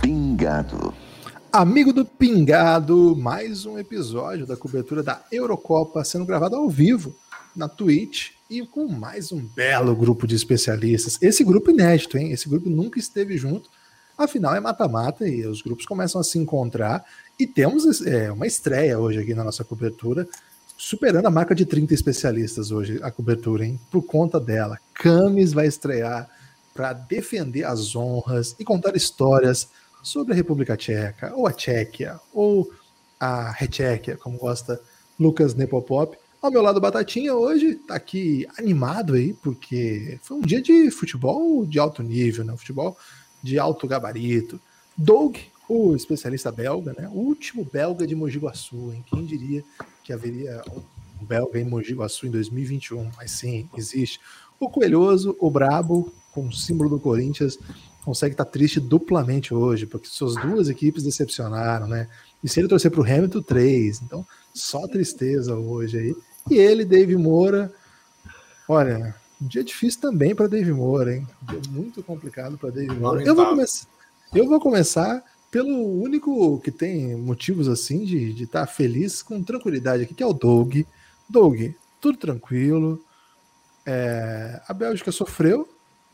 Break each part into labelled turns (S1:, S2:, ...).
S1: Pingado.
S2: Amigo do Pingado, mais um episódio da cobertura da Eurocopa sendo gravado ao vivo na Twitch e com mais um belo grupo de especialistas. Esse grupo inédito, hein? Esse grupo nunca esteve junto. Afinal, é mata-mata e os grupos começam a se encontrar. E temos é, uma estreia hoje aqui na nossa cobertura, superando a marca de 30 especialistas hoje, a cobertura, hein? Por conta dela. Camis vai estrear para defender as honras e contar histórias sobre a República Tcheca, ou a Tchequia, ou a Retchequia, como gosta Lucas Nepopop. Ao meu lado, Batatinha hoje tá aqui animado aí, porque foi um dia de futebol de alto nível, né? Futebol de alto gabarito. Doug, o especialista belga, né? O último belga de Mogi Guaçu, hein? Quem diria que haveria um belga em Mogi Guaçu em 2021? Mas sim, existe. O Coelhoso, o Brabo, com o símbolo do Corinthians, consegue estar tá triste duplamente hoje, porque suas duas equipes decepcionaram, né? E se ele torcer para o Hamilton, três. Então, só tristeza hoje aí. E ele, Dave Moura, olha, um dia difícil também para Dave Moura, hein? Um dia muito complicado para Dave Moura. Eu vou, começar, eu vou começar pelo único que tem motivos assim de estar tá feliz com tranquilidade aqui, que é o Doug. Doug, tudo tranquilo. É, a Bélgica sofreu,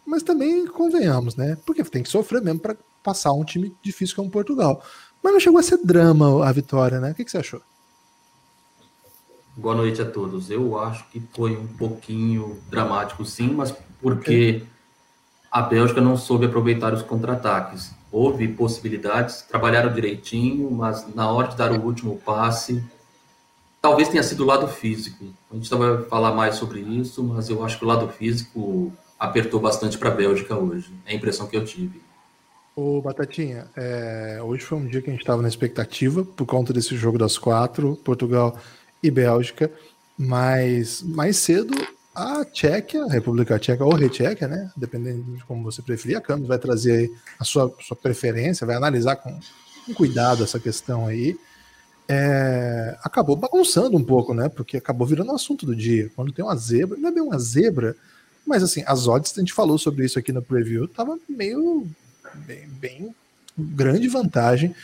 S2: mas também convenhamos, né? Porque tem que sofrer mesmo para passar um time difícil como Portugal. Mas não chegou a ser drama a vitória, né? O que, que você achou?
S3: Boa noite a todos. Eu acho que foi um pouquinho dramático, sim, mas porque a Bélgica não soube aproveitar os contra-ataques. Houve possibilidades, trabalharam direitinho, mas na hora de dar o último passe, talvez tenha sido o lado físico. A gente vai falar mais sobre isso, mas eu acho que o lado físico apertou bastante para a Bélgica hoje. É a impressão que eu tive.
S2: Ô, Batatinha, é, hoje foi um dia que a gente estava na expectativa por conta desse jogo das quatro, Portugal e Bélgica, mas mais cedo a Tchequia, a República Tcheca ou Retchequia, né? Dependendo de como você preferir, a Campos vai trazer a sua, sua preferência, vai analisar com, com cuidado essa questão aí. É, acabou bagunçando um pouco, né? Porque acabou virando um assunto do dia. Quando tem uma zebra, não é bem uma zebra, mas assim, as odds, a gente falou sobre isso aqui no preview, tava meio bem, bem grande vantagem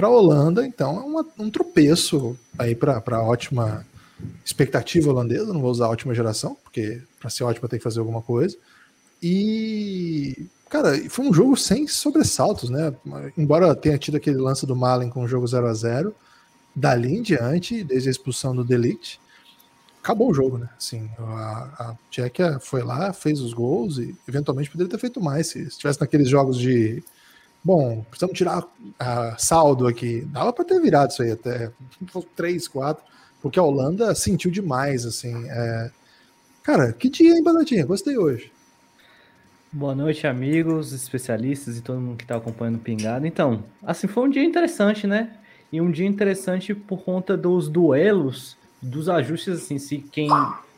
S2: para a Holanda, então é uma, um tropeço aí para a ótima expectativa holandesa, não vou usar ótima geração, porque para ser ótima tem que fazer alguma coisa. E, cara, foi um jogo sem sobressaltos, né? Embora tenha tido aquele lance do Malen com o jogo 0 a 0 dali em diante, desde a expulsão do Delict, acabou o jogo, né? Assim, a, a Tchequia foi lá, fez os gols e eventualmente poderia ter feito mais se estivesse naqueles jogos de bom, precisamos tirar a saldo aqui. Dava para ter virado isso aí até 3, 4, porque a Holanda sentiu demais, assim. É... Cara, que dia, hein, Banatinha? Gostei hoje.
S4: Boa noite, amigos, especialistas e todo mundo que está acompanhando o Pingado. Então, assim, foi um dia interessante, né? E um dia interessante por conta dos duelos dos ajustes, assim, se quem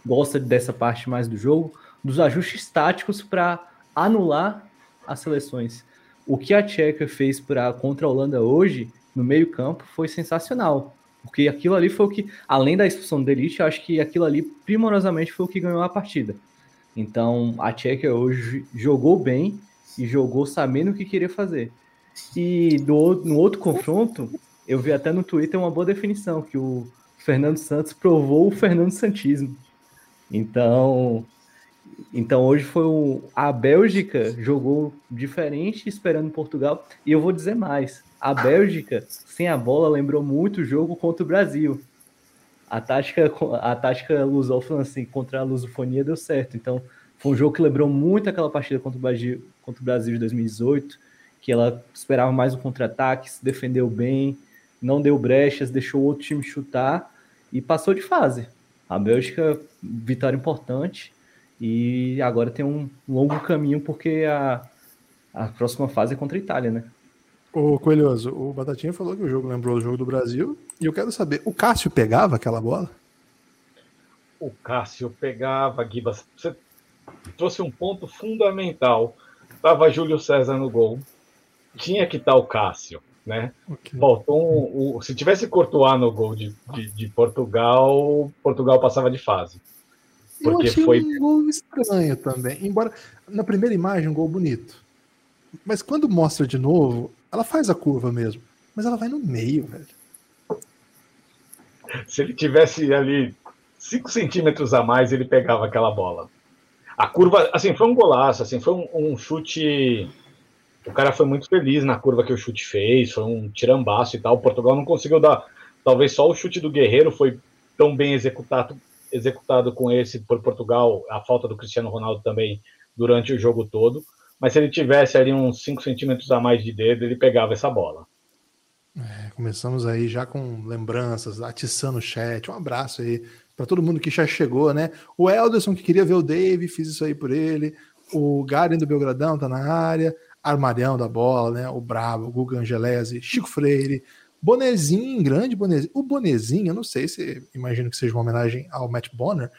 S4: gosta dessa parte mais do jogo, dos ajustes táticos para anular as seleções. O que a Tcheca fez para contra a Holanda hoje, no meio-campo, foi sensacional. Porque aquilo ali foi o que, além da expulsão do Elite, eu acho que aquilo ali primorosamente foi o que ganhou a partida. Então a Tcheca hoje jogou bem e jogou sabendo o que queria fazer. E do, no outro confronto, eu vi até no Twitter uma boa definição, que o Fernando Santos provou o Fernando Santismo. Então, então hoje foi o, a Bélgica jogou diferente esperando Portugal e eu vou dizer mais. A Bélgica sem a bola lembrou muito o jogo contra o Brasil. A tática a tática lusófona assim, contra a lusofonia deu certo. Então foi um jogo que lembrou muito aquela partida contra o Brasil, contra o Brasil de 2018, que ela esperava mais um contra-ataque, se defendeu bem, não deu brechas, deixou o outro time chutar e passou de fase. A Bélgica, vitória importante, e agora tem um longo caminho, porque a, a próxima fase é contra a Itália, né?
S2: Ô Coelhoso, o Batatinha falou que o jogo lembrou o jogo do Brasil, e eu quero saber, o Cássio pegava aquela bola?
S5: O Cássio pegava, Gibas. Você trouxe um ponto fundamental. Tava Júlio César no gol, tinha que estar o Cássio, né? Okay. Faltou um, um, se tivesse Courtois no gol de, de, de, Portugal, Portugal passava de fase.
S2: Porque Eu achei foi um gol estranho também. Embora na primeira imagem um gol bonito, mas quando mostra de novo, ela faz a curva mesmo, mas ela vai no meio, velho.
S5: Se ele tivesse ali 5 centímetros a mais, ele pegava aquela bola. A curva, assim, foi um golaço, assim, foi um, um, chute. O cara foi muito feliz na curva que o chute fez, foi um tirambaço e tal. O Portugal não conseguiu dar. Talvez só o chute do Guerreiro foi tão bem executado, executado com esse por Portugal, a falta do Cristiano Ronaldo também durante o jogo todo. Mas se ele tivesse ali uns 5 centímetros a mais de dedo, ele pegava essa bola.
S2: É, começamos aí já com lembranças, atiçando o chat. Um abraço aí para todo mundo que já chegou, né? O Elderson que queria ver o Dave, fiz isso aí por ele. O Garen do Belgradão tá na área. Armarião da bola, né? O Brabo, Guga Angelese, Chico Freire, Bonezinho, grande Bonezinho. O Bonezinho, eu não sei se imagino que seja uma homenagem ao Matt Bonner.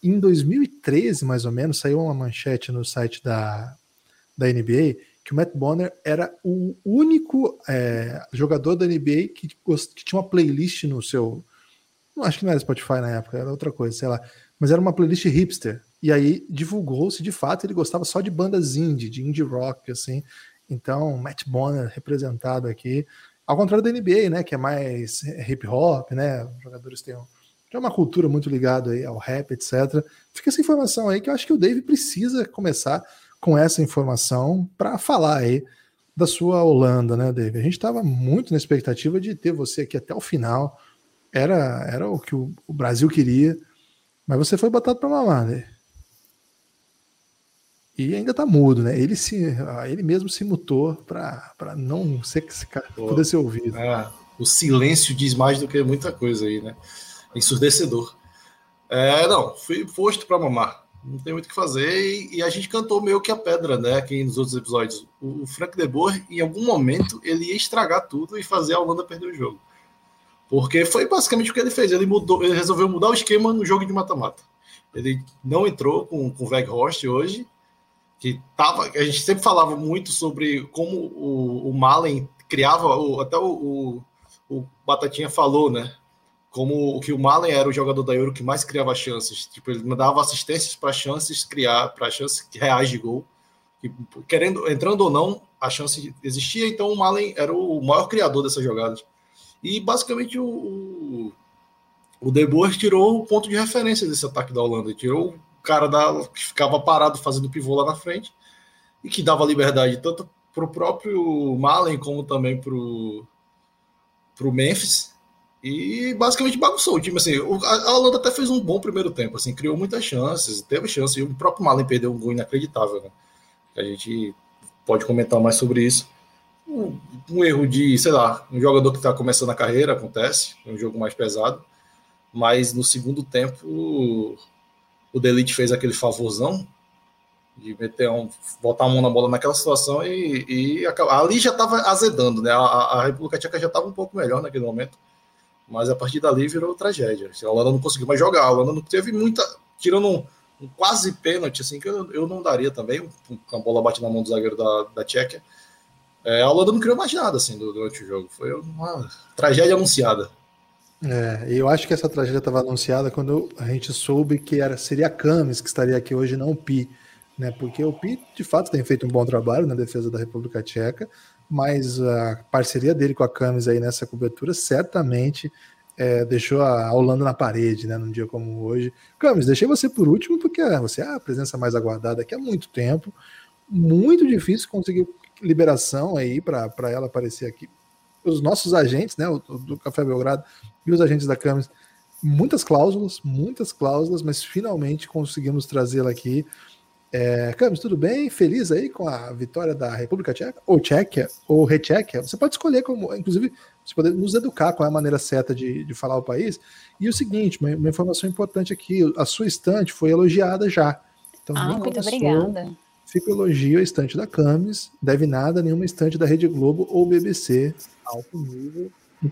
S2: Em 2013, mais ou menos, saiu uma manchete no site da, da NBA que o Matt Bonner era o único é, jogador da NBA que, que, tinha uma playlist no seu. Não acho que não era Spotify na época, era outra coisa, sei lá. Mas era uma playlist hipster. E aí divulgou-se de fato ele gostava só de bandas indie, de indie rock, assim. Então, Matt Bonner representado aqui. Ao contrário da NBA, né? Que é mais hip hop, né? Os jogadores têm já uma cultura muito ligada aí ao rap, etc. Fica essa informação aí que eu acho que o Dave precisa começar com essa informação para falar aí da sua Holanda, né, David? A gente estava muito na expectativa de ter você aqui até o final. Era, era o que o, o Brasil queria, mas você foi botado para mamar, né? E ainda tá mudo, né? Ele, se, ele mesmo se mutou para não ser, poder ser ouvido.
S1: É, o silêncio diz mais do que muita coisa aí, né? Ensurdecedor. É, não, fui posto para mamar não tem muito o que fazer. E, e, a gente cantou meio que a pedra, né? Aqui nos outros episódios. O, o Frank de Boer, em algum momento, ele ia estragar tudo e fazer a Holanda perder o jogo. Porque foi basicamente o que ele fez. Ele mudou, ele resolveu mudar o esquema no jogo de mata-mata. Ele não entrou com, com o Weghorst hoje, que tava. A gente sempre falava muito sobre como o, o Malen criava, o, até o, o, Batatinha falou, né? como que o Malen era o jogador da Euro que mais criava chances. Tipo, ele mandava assistências para chances criar, para chances reais de gol. Que, querendo, entrando ou não, a chance existia, então o Malen era o maior criador dessas jogadas. E basicamente o, o, o De Boer tirou o ponto de referência desse ataque da Holanda. Tirou cara da, que ficava parado fazendo pivô lá na frente e que dava liberdade tanto para o próprio Malen como também para o Memphis e basicamente bagunçou o time. Assim, a Holanda até fez um bom primeiro tempo, assim, criou muitas chances, teve chance, e o próprio Malen perdeu um gol inacreditável. Né? A gente pode comentar mais sobre isso. Um, um erro de, sei lá, um jogador que está começando a carreira, acontece, um jogo mais pesado, mas no segundo tempo o, Delite fez aquele favorzão de meter um, botar a mão na bola naquela situação e, e ali já estava azedando, né? A, a República Tcheca já estava um pouco melhor naquele momento mas a partir dali virou tragédia. A Holanda não conseguiu mais jogar, a Holanda não teve muita. Tirando um, um quase pênalti, assim, que eu, eu não daria também, com a bola bate na mão do zagueiro da, da Tchequia. É, a Holanda não criou mais nada assim durante o jogo. Foi uma tragédia anunciada.
S2: É, eu acho que essa tragédia estava anunciada quando a gente soube que era, seria a Camis que estaria aqui hoje, não o Pi. Né, porque o Pi, de fato, tem feito um bom trabalho na defesa da República Tcheca, mas a parceria dele com a Camis aí nessa cobertura certamente é, deixou a Holanda na parede, né, num dia como hoje. Camis, deixei você por último porque você é a presença mais aguardada aqui há muito tempo, muito difícil conseguir liberação aí para ela aparecer aqui. Os nossos agentes, né, o, do Café Belgrado e os agentes da Camis, muitas cláusulas, muitas cláusulas, mas finalmente conseguimos trazê-la aqui é, Camis, tudo bem? Feliz aí com a vitória da República Tcheca? Ou Tchequia? Ou Retchequia? Você pode escolher como, inclusive, você pode nos educar qual é a maneira certa de, de falar o país. E o seguinte, uma, uma, informação importante aqui, a sua estante foi elogiada já.
S6: Então, ah, muito obrigada.
S2: Fica o elogio à estante da Camis, deve nada nenhuma estante da Rede Globo ou BBC. Alto
S1: nível.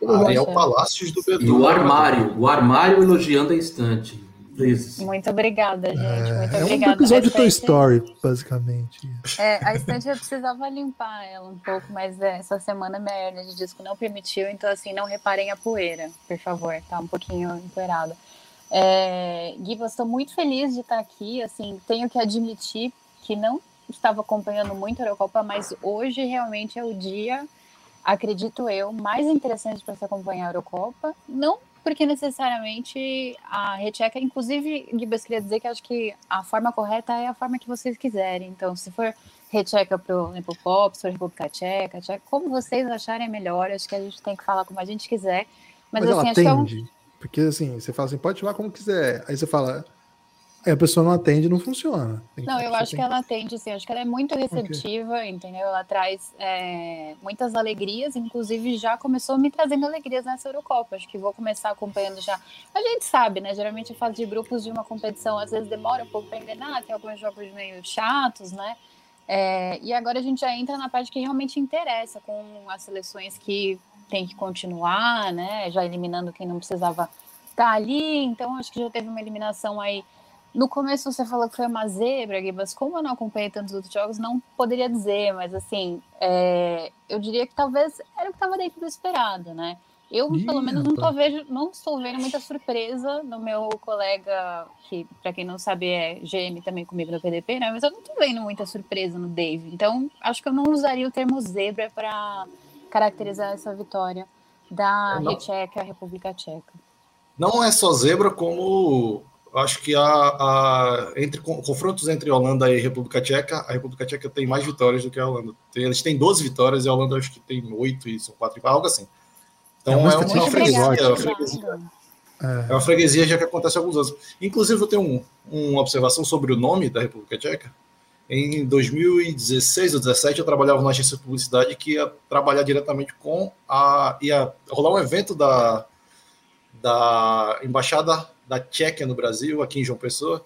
S1: Ah, é o Palácios do
S3: Bedu. E o armário, o armário elogiando a estante. vezes.
S6: Muito obrigada, gente. Muito
S2: é
S6: obrigada.
S2: um episódio de Toy Story, basicamente.
S6: É, a estante eu precisava limpar ela um pouco, mas é, essa semana minha hernia de disco não permitiu, então assim, não reparem a poeira, por favor, tá um pouquinho empoeirada. É, Gui, estou muito feliz de estar aqui, assim, tenho que admitir que não estava acompanhando muito a Eurocopa, mas hoje realmente é o dia, acredito eu, mais interessante para se acompanhar a Eurocopa, não porque necessariamente a recheca, inclusive, Gibas, queria dizer que acho que a forma correta é a forma que vocês quiserem. Então, se for recheca para o Nepopop, se for República Tcheca, tcheca, como vocês acharem melhor, acho que a gente tem que falar como a gente quiser. Mas,
S2: Mas,
S6: assim,
S2: ela
S6: que é um...
S2: atende. Porque assim, você fala assim, pode chamar como quiser. Aí você fala, aí a pessoa não atende não funciona. Tem
S6: Não, eu acho
S2: tem
S6: que ela atende, sim. Acho que ela é muito receptiva, entendeu? Ela traz é, muitas alegrias, inclusive já começou me trazendo alegrias nessa Eurocopa. Acho que vou começar acompanhando já. A gente sabe, né? Geralmente a fase de grupos de uma competição às vezes demora um pouco para engrenar, tem alguns jogos meio chatos, né? É, e agora a gente já entra na parte que realmente interessa, com as seleções que tem que continuar, né? Já eliminando quem não precisava estar ali. Então acho que já teve uma eliminação aí no começo você falou que foi uma zebra, Gibas. Como eu não acompanhei tantos outros jogos, não poderia dizer, mas assim, é, eu diria que talvez era o que estava dentro do esperado, né? Eu,
S2: Ih,
S6: pelo menos, não, tô vejo, não estou vendo muita surpresa no meu colega, que, para quem não sabe, é GM também comigo no PDP, né? Mas eu não estou vendo muita surpresa no Dave. Então, acho que eu não usaria o termo zebra para caracterizar essa vitória da República Tcheca.
S1: Não é só zebra, como acho que a, a- entre con- confrontos entre Holanda e República Tcheca, a República Tcheca tem mais vitórias do que a Holanda. Eles têm 12 vitórias e a Holanda acho que tem 8 e são 4 e algo assim. Então
S2: É
S1: é
S2: uma estatística
S1: freguesia, é uma freguesia. É uma freguesia já que acontece há alguns anos. Inclusive, eu tenho um- uma observação sobre o nome da República Tcheca. Em 2016 ou 2017, eu trabalhava numa agência de publicidade que ia trabalhar diretamente com a. ia rolar um evento da, da Embaixada da Tchequia no Brasil, aqui em João Pessoa.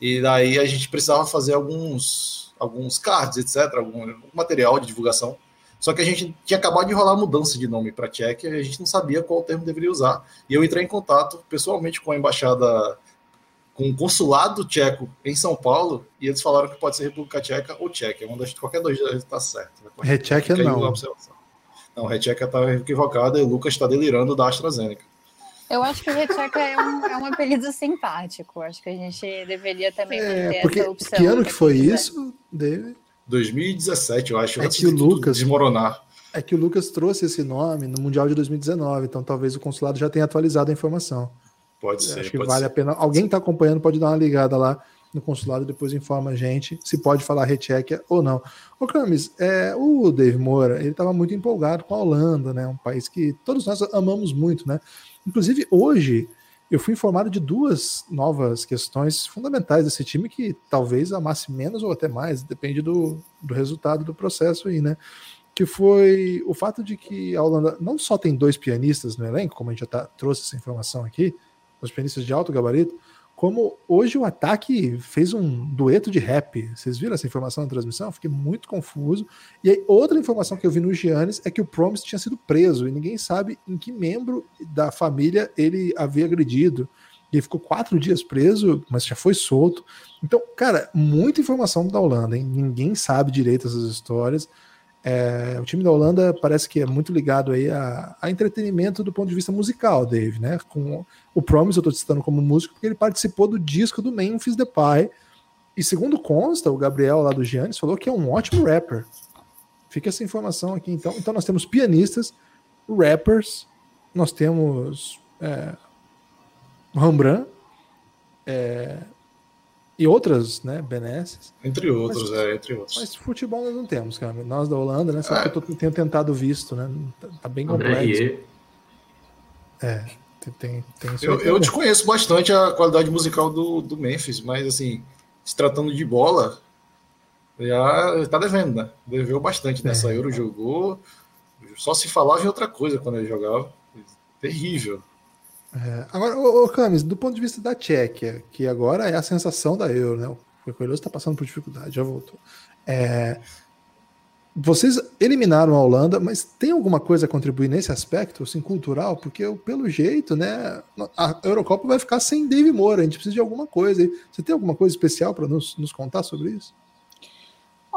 S1: E daí a gente precisava fazer alguns, alguns cards, etc., algum material de divulgação. Só que a gente tinha acabado de rolar a mudança de nome para Tchequia e a gente não sabia qual termo deveria usar. E eu entrei em contato pessoalmente com a embaixada, com o consulado tcheco em São Paulo, e eles falaram que pode ser República Tcheca ou Tchequia. Uma das, qualquer dois está certo. né?
S2: Não.
S1: Não, Recheca está equivocada e o Lucas está delirando da AstraZeneca.
S6: Eu acho que o Recheca é um, é um apelido simpático. Acho que a gente deveria também
S2: É,
S6: manter
S2: porque
S6: essa opção.
S2: que ano
S6: pra
S2: que foi
S6: quiser.
S2: isso, David?
S1: 2017, eu acho.
S2: É que o Lucas-
S1: desmoronar.
S2: É que o Lucas trouxe esse nome no Mundial de 2019, então talvez o consulado já tenha atualizado a informação.
S1: Pode ser.
S2: Acho que
S1: pode
S2: vale
S1: ser.
S2: a pena. Alguém está acompanhando pode dar uma ligada lá no consulado depois informa a gente se pode falar rechequia ou não. Ô Camis, é, o Dave Moura, ele estava muito empolgado com a Holanda, né? Um país que todos nós amamos muito, né? Inclusive, hoje eu fui informado de duas novas questões fundamentais desse time que talvez amasse menos ou até mais, depende do, do resultado do processo aí, né? Que foi o fato de que a Holanda não só tem dois pianistas no elenco, como a gente já tá, trouxe essa informação aqui, os pianistas de alto gabarito, como hoje o ataque fez um dueto de rap. Vocês viram essa informação na transmissão? Fiquei muito confuso. E aí, outra informação que eu vi no Giannis é que o Promise tinha sido preso e ninguém sabe em que membro da família ele havia agredido. Ele ficou quatro dias preso, mas já foi solto. Então, cara, muita informação da Holanda, hein? Ninguém sabe direito essas histórias. É, o time da Holanda parece que é muito ligado aí a, a entretenimento do ponto de vista musical, Dave, né? Com o Promise eu estou citando como músico porque ele participou do disco do Memphis Depay. E segundo consta, o Gabriel lá do Giannis falou que é um ótimo rapper. Fica essa informação aqui então. Então nós temos pianistas, rappers, nós temos é, Rembrandt é, e outras, né, benesses.
S1: Entre outros,
S2: Mas-
S1: é, entre outros.
S2: Mas futebol nós não temos, cara. Nós da Holanda, né? Sabe
S1: É.
S2: que eu tô- tenho tentado visto, né? Tá, tá bem complexo.
S3: Rieu.
S2: Tem, tem,
S1: Eu, eu desconheço bastante a qualidade musical do, do Memphis, mas assim, se tratando de bola, já tá devendo, né? Deveu bastante nessa
S2: É.
S1: Euro, jogou. Só se falava em outra coisa quando ele jogava. Terrível.
S2: É, Agora, ô, ô, Camis, do ponto de vista da Tchequia, que agora é a sensação da Euro, né? O Coelhoso está passando por dificuldade, já voltou. É, vocês eliminaram a Holanda, mas tem alguma coisa a contribuir nesse aspecto, assim, cultural? Porque, pelo jeito, né, a Eurocopa vai ficar sem Dave Moura, a gente precisa de alguma coisa. Você tem alguma coisa especial para nos, nos contar sobre isso?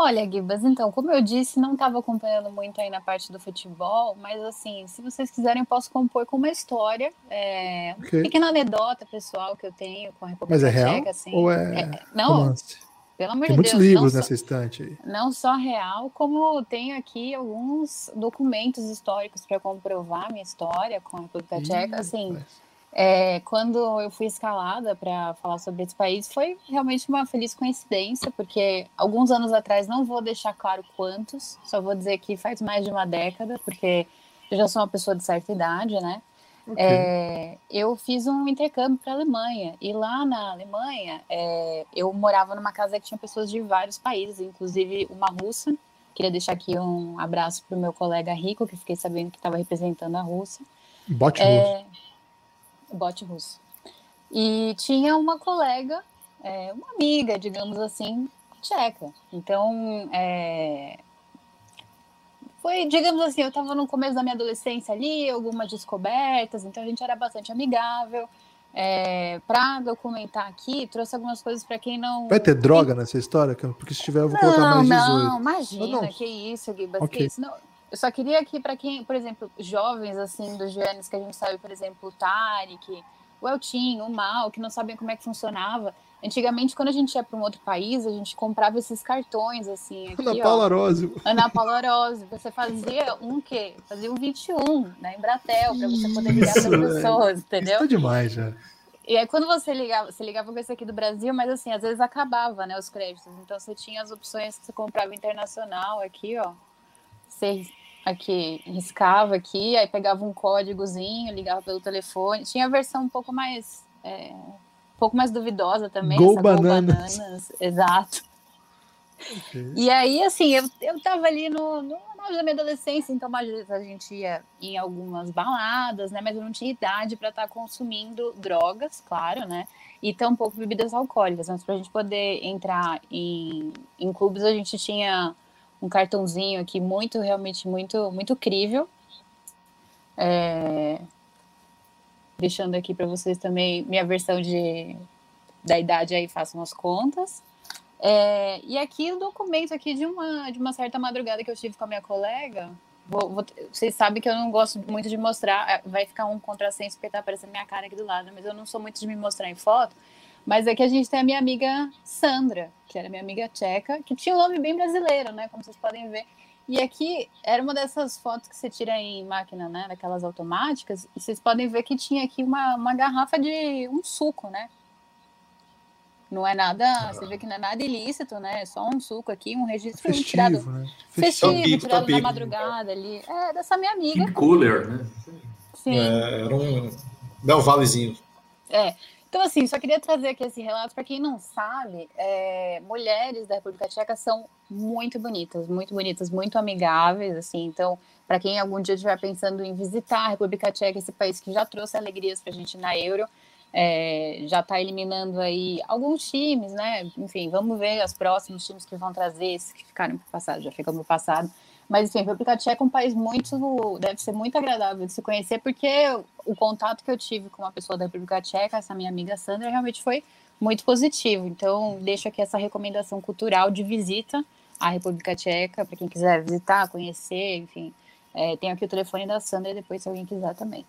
S6: Olha, Gibas, então, como eu disse, não estava acompanhando muito aí na parte do futebol, mas assim, se vocês quiserem, posso compor com uma história, é, okay. uma pequena anedota pessoal que eu tenho com a República
S2: Mas é real? Assim, ou é,
S6: é não, romance? pelo amor
S2: Tem
S6: de
S2: Deus. muitos livros nessa só, estante aí.
S6: Não só real, como tenho aqui alguns documentos históricos para comprovar minha história com a República Tcheca, assim... Mas é, quando eu fui escalada para falar sobre esse país, foi realmente uma feliz coincidência, porque alguns anos atrás, não vou deixar claro quantos, só vou dizer que faz mais de uma década, porque eu já sou uma pessoa de certa idade, né? Okay. É, eu fiz um intercâmbio para a Alemanha, e lá na Alemanha, é, eu morava numa casa que tinha pessoas de vários países, inclusive uma russa. Queria deixar aqui um abraço para o meu colega Rico, que fiquei sabendo que estava representando a Rússia.
S2: Bote é,
S6: bote russo. E tinha uma colega, é, uma amiga, digamos assim, tcheca. Então, é, foi, digamos assim, eu estava no começo da minha adolescência ali, algumas descobertas, então a gente era bastante amigável. É, para documentar aqui, trouxe algumas coisas para quem não.
S2: Vai ter droga nessa história? Porque se tiver, eu vou não, colocar mais 18.
S6: Não, imagina, não. que isso, Gibas, okay. que isso. Não, eu só queria que, para quem, por exemplo, jovens, assim, dos Giannis, que a gente sabe, por exemplo, o Tarek, o Eltinho, o Mal, que não sabem como é que funcionava. Antigamente, quando a gente ia para um outro país, a gente comprava esses cartões, assim. Aqui,
S2: Ana Paula Rose.
S6: Ana Paula Rose. Você fazia um quê? Fazia um 21 na Embratel, para você poder ligar para as pessoas, entendeu? Isso
S2: é demais, já.
S6: E aí, quando você ligava, você ligava com esse aqui do Brasil, mas assim, às vezes acabava, né, os créditos. Então, você tinha as opções que você comprava internacional aqui, ó. Você aqui, riscava aqui, aí pegava um códigozinho, ligava pelo telefone. Tinha a versão um pouco mais. É, um pouco mais duvidosa também.
S2: Go essa bananas. Go bananas.
S6: Exato. Okay. E aí, assim, eu, eu tava ali no, no da minha adolescência, então às vezes a gente ia em algumas baladas, né? Mas eu não tinha idade para estar tá consumindo drogas, claro, né? E tampouco bebidas alcoólicas. Mas para a gente poder entrar em, em clubes, a gente tinha um cartãozinho aqui muito, realmente muito, muito crível. É... Deixando aqui para vocês também minha versão de da idade aí, façam as contas. É... E aqui o documento aqui de uma, de uma certa madrugada que eu tive com a minha colega. Vou, vou... vocês sabem que eu não gosto muito de mostrar, é, vai ficar um contrassenso porque tá aparecendo minha cara aqui do lado, mas eu não sou muito de me mostrar em foto. Mas aqui a gente tem a minha amiga Sandra, que era minha amiga tcheca, que tinha um nome bem brasileiro, né? Como vocês podem ver. E aqui era uma dessas fotos que você tira em máquina, né? Daquelas automáticas. E vocês podem ver que tinha aqui uma, uma garrafa de um suco, né? Não é nada, você vê que não é nada ilícito, né? É só um suco aqui, um registro
S2: festivo,
S6: tirado,
S2: né?
S6: festivo, festivo tirado da madrugada ali. É, dessa minha amiga.
S3: Keep cooler, né?
S1: Sim. É, era um Del Valezinho.
S6: É. Então, assim, só queria trazer aqui esse relato para quem não sabe, é, mulheres da República Tcheca são muito bonitas, muito bonitas, muito amigáveis, assim. Então, para quem algum dia estiver pensando em visitar a República Tcheca, esse país que já trouxe alegrias para a gente na Euro, é, já está eliminando aí alguns times, né? Enfim, vamos ver os próximos times que vão trazer, esses que ficaram no passado, já ficam no passado. Mas, enfim, a República Tcheca é um país muito. deve ser muito agradável de se conhecer, porque o contato que eu tive com uma pessoa da República Tcheca, essa minha amiga Sandra, realmente foi muito positivo. Então, deixo aqui essa recomendação cultural de visita à República Tcheca, para quem quiser visitar, conhecer, enfim. É, tem aqui o telefone da Sandra depois, se alguém quiser também.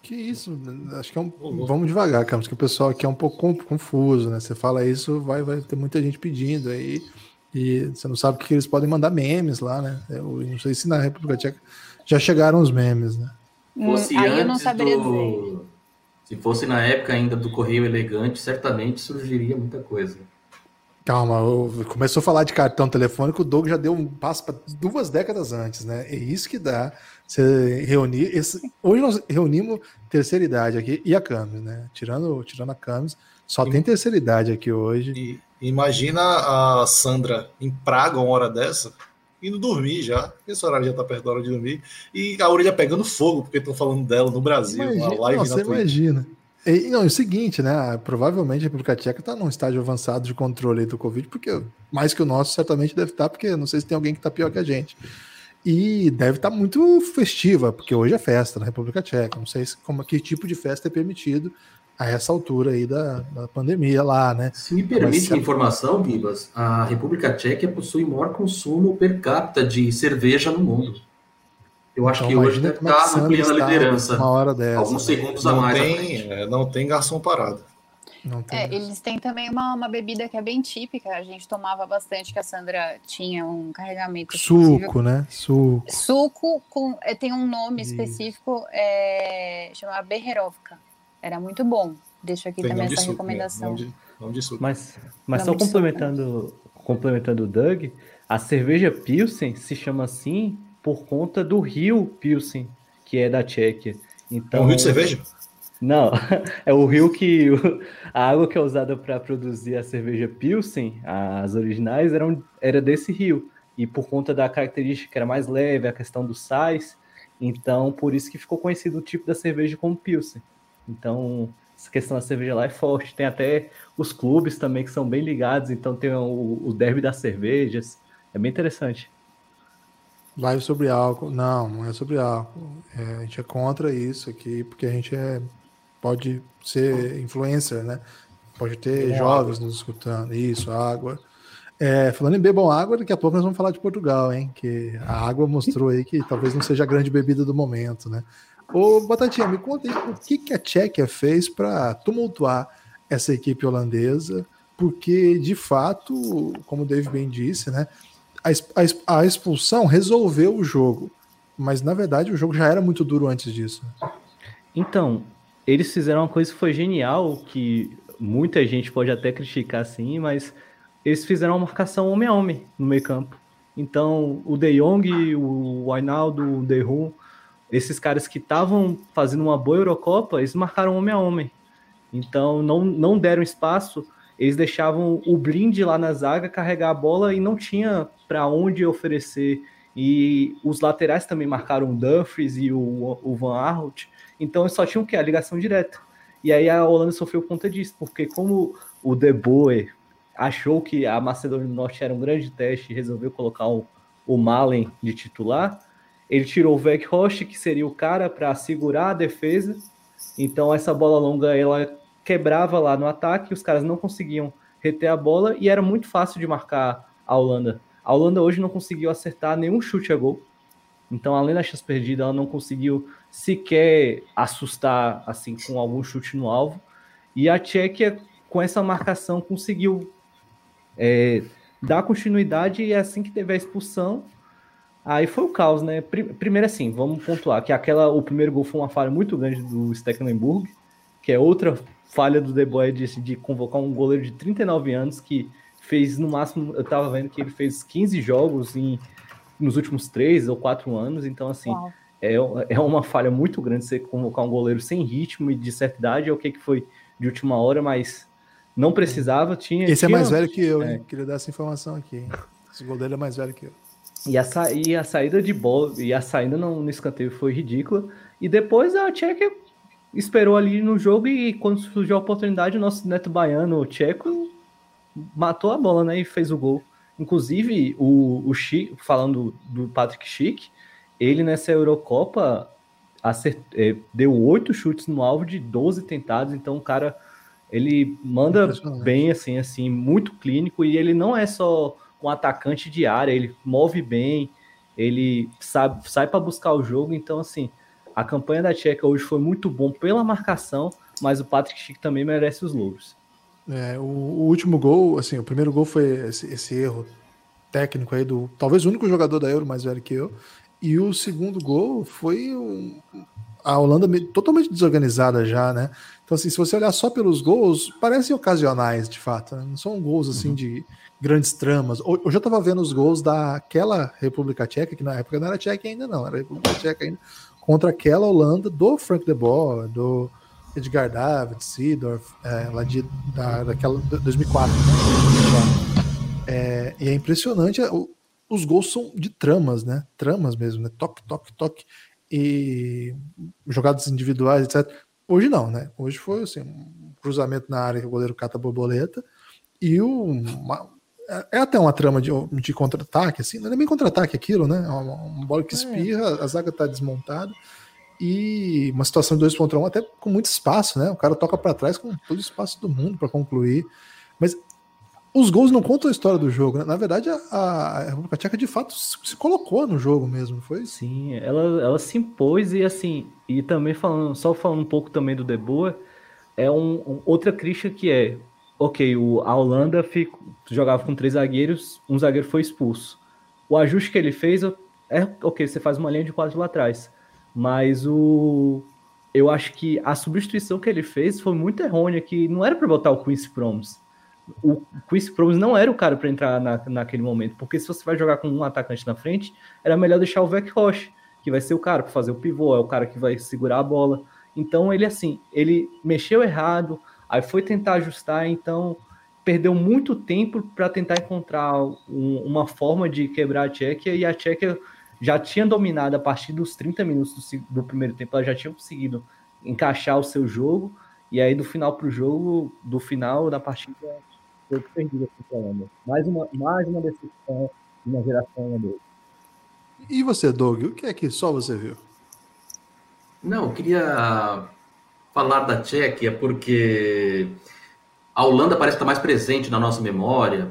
S2: Que isso, acho que é um. Vamos devagar, Carlos, que o pessoal aqui é um pouco confuso, né? Você fala isso, vai, vai ter muita gente pedindo aí. Você não sabe o que eles podem mandar memes lá, né? Eu não sei se na República Tcheca já chegaram os memes, né?
S3: Fosse Aí eu não saberia do... dizer. Se fosse na época ainda do Correio Elegante, certamente surgiria muita coisa.
S2: Calma, começou a falar de cartão telefônico, o Doug já deu um passo para duas décadas antes, né? É isso que dá. Você reunir. Esse... Hoje nós reunimos terceira idade aqui e a Camis, né? Tirando, tirando a Camis, só e... tem terceira idade aqui hoje.
S1: E Imagina a Sandra em Praga uma hora dessa, indo dormir já, esse horário já tá perto da hora de dormir, e a orelha pegando fogo, porque estão falando dela no Brasil,
S2: imagina, live nossa, na imagina. E, não, é o seguinte, né? Provavelmente a República Tcheca está num estágio avançado de controle do Covid, porque mais que o nosso certamente deve estar, tá, porque não sei se tem alguém que está pior que a gente. E deve estar tá muito festiva, porque hoje é festa na República Tcheca. Não sei se, como, que tipo de festa é permitido a essa altura aí da, da pandemia lá, né?
S3: Se me permite a informação, Bibas, a República Tcheca possui o maior consumo per capita de cerveja no mundo. Eu acho então, que hoje deve estar tá ampliando a liderança.
S2: Uma hora dessa,
S3: alguns né? segundos não a mais.
S1: Tem, é, não tem garçom parado.
S6: É, eles têm também uma, uma bebida que é bem típica, a gente tomava bastante, que a Sandra tinha um carregamento.
S2: Suco, né? Suco.
S6: Suco com, é, tem um nome Isso. específico, é, chama Berrerovka. Era muito bom. Deixo aqui tem também essa suco, recomendação. Nome de,
S4: nome de. Mas, mas só complementando, suco, né? complementando o Doug, a cerveja Pilsen se chama assim por conta do rio Pilsen, que é da Tchequia. Então, é
S1: um rio de cerveja?
S4: Não, é o rio que a água que é usada para produzir a cerveja Pilsen, as originais, eram, era desse rio. E por conta da característica que era mais leve, a questão dos sais, então por isso que ficou conhecido o tipo da cerveja como Pilsen. Então, essa questão da cerveja lá é forte. Tem até os clubes também que são bem ligados, então tem o, o derby das cervejas. É bem interessante.
S2: Live sobre álcool. Não, não é sobre álcool. É, a gente é contra isso aqui, porque a gente é pode ser influencer, né? Pode ter Bebam jovens água. nos escutando. Isso, água. É, falando em bebam água, daqui a pouco nós vamos falar de Portugal, hein? Que a água mostrou aí que talvez não seja a grande bebida do momento, né? Ô, Batatinha, me conta aí o que, que a Tchequia fez para tumultuar essa equipe holandesa, porque de fato, como o Dave bem disse, né? A, a, expulsão resolveu o jogo, mas na verdade o jogo já era muito duro antes disso.
S4: Então, eles fizeram uma coisa que foi genial, que muita gente pode até criticar assim, mas eles fizeram uma marcação homem a homem no meio campo. Então, o De Jong, o Ainaldo, o De esses caras que estavam fazendo uma boa Eurocopa, eles marcaram homem a homem. Então, não, não deram espaço, eles deixavam o Blind lá na zaga carregar a bola e não tinha para onde oferecer. E os laterais também marcaram o Dumfries e o, o Van Aert. Então só tinha o quê? A ligação direta. E aí a Holanda sofreu conta disso, porque como o De Boer achou que a Macedônia do Norte era um grande teste e resolveu colocar o, o Malen de titular, ele tirou o Weghorst, que seria o cara para segurar a defesa. Então essa bola longa ela quebrava lá no ataque, os caras não conseguiam reter a bola e era muito fácil de marcar a Holanda. A Holanda hoje não conseguiu acertar nenhum chute a gol. Então, além da chance perdida, ela não conseguiu sequer assustar assim com algum chute no alvo. E a Tchequia, com essa marcação, conseguiu é, dar continuidade e assim que teve a expulsão, aí foi o caos, né? Primeiro assim, vamos pontuar que aquela, o primeiro gol foi uma falha muito grande do Stecklenburg, que é outra falha do De Boer de, de convocar um goleiro de 39 anos que fez no máximo, eu tava vendo que ele fez 15 jogos em nos últimos três ou quatro anos. Então, assim, é, é uma falha muito grande você convocar um goleiro sem ritmo e de certa idade. É o que, que foi de última hora, mas não precisava. Tinha,
S2: Esse
S4: tinha,
S2: é mais velho que eu, é. hein? Queria dar essa informação aqui. Esse goleiro é mais velho que eu.
S4: E a, sa e a saída de bola e a saída no, no escanteio foi ridícula. E depois a Tcheca esperou ali no jogo e quando surgiu a oportunidade, o nosso neto baiano, o Tcheco, matou a bola, né? E fez o gol. Inclusive, o, o Chico, falando do Patrick Schick, ele nessa Eurocopa acert, é, deu oito chutes no alvo de 12 tentados, então o cara ele manda bem, assim, assim, muito clínico, e ele não é só um atacante de área, ele move bem, ele sabe, sai para buscar o jogo, então assim, a campanha da Tcheca hoje foi muito bom pela marcação, mas o Patrick Schick também merece os louros.
S2: É, o, o, último gol, assim, o primeiro gol foi esse, esse, erro técnico aí do talvez o único jogador da Euro mais velho que eu. E o segundo gol foi um, a Holanda totalmente desorganizada já, né? Então, assim, se você olhar só pelos gols, parecem ocasionais, de fato. Né? Não são gols, assim, uhum. de grandes tramas. Hoje eu tava vendo os gols daquela República Tcheca, que na época não era Tcheca ainda, não, era República Tcheca ainda, contra aquela Holanda do Frank de Boer, do Edgar David, Seedorf, é, lá de, da, daquela 2004. Né? É, e é impressionante, os gols são de tramas, né? Tramas mesmo, né? Toque, toque, toque. E jogadas individuais, etc. Hoje não, né? Hoje foi assim, um cruzamento na área que o goleiro cata a borboleta e uma, é, é até uma trama de, de contra-ataque, assim, não é nem contra-ataque aquilo, né? É uma, uma bola que é. espirra, a zaga tá desmontada e uma situação de 2 contra 1 um, até com muito espaço, né? O cara toca para trás com todo o espaço do mundo para concluir. Mas os gols não contam a história do jogo, né? Na verdade, a, a República Tcheca de fato se colocou no jogo mesmo, foi?
S4: Sim, ela, ela se impôs e assim, e também falando, só falando um pouco também do De Boer, é um, um, outra crítica que é, ok, o, a Holanda fico, jogava com três zagueiros, um zagueiro foi expulso. O ajuste que ele fez é, ok, você faz uma linha de quatro lá atrás, mas o eu acho que a substituição que ele fez foi muito errônea, que não era para botar o Quincy Promes o Chris Promes não era o cara para entrar na, naquele momento, porque se você vai jogar com um atacante na frente, era melhor deixar o Vec Roche, que vai ser o cara para fazer o pivô, é o cara que vai segurar a bola. Então ele assim, ele mexeu errado, aí foi tentar ajustar, então perdeu muito tempo para tentar encontrar um, uma forma de quebrar a Tchequia e a Tchequia já tinha dominado a partir dos 30 minutos do, do primeiro tempo, ela já tinha conseguido encaixar o seu jogo. E aí, do final para o jogo, do final da partida, foi perdido assim falando. Mais uma, mais uma decepção de uma geração dele.
S2: E você, Doug, o que é que só você viu?
S3: Não, eu queria falar da Tchequia porque a Holanda parece estar mais presente na nossa memória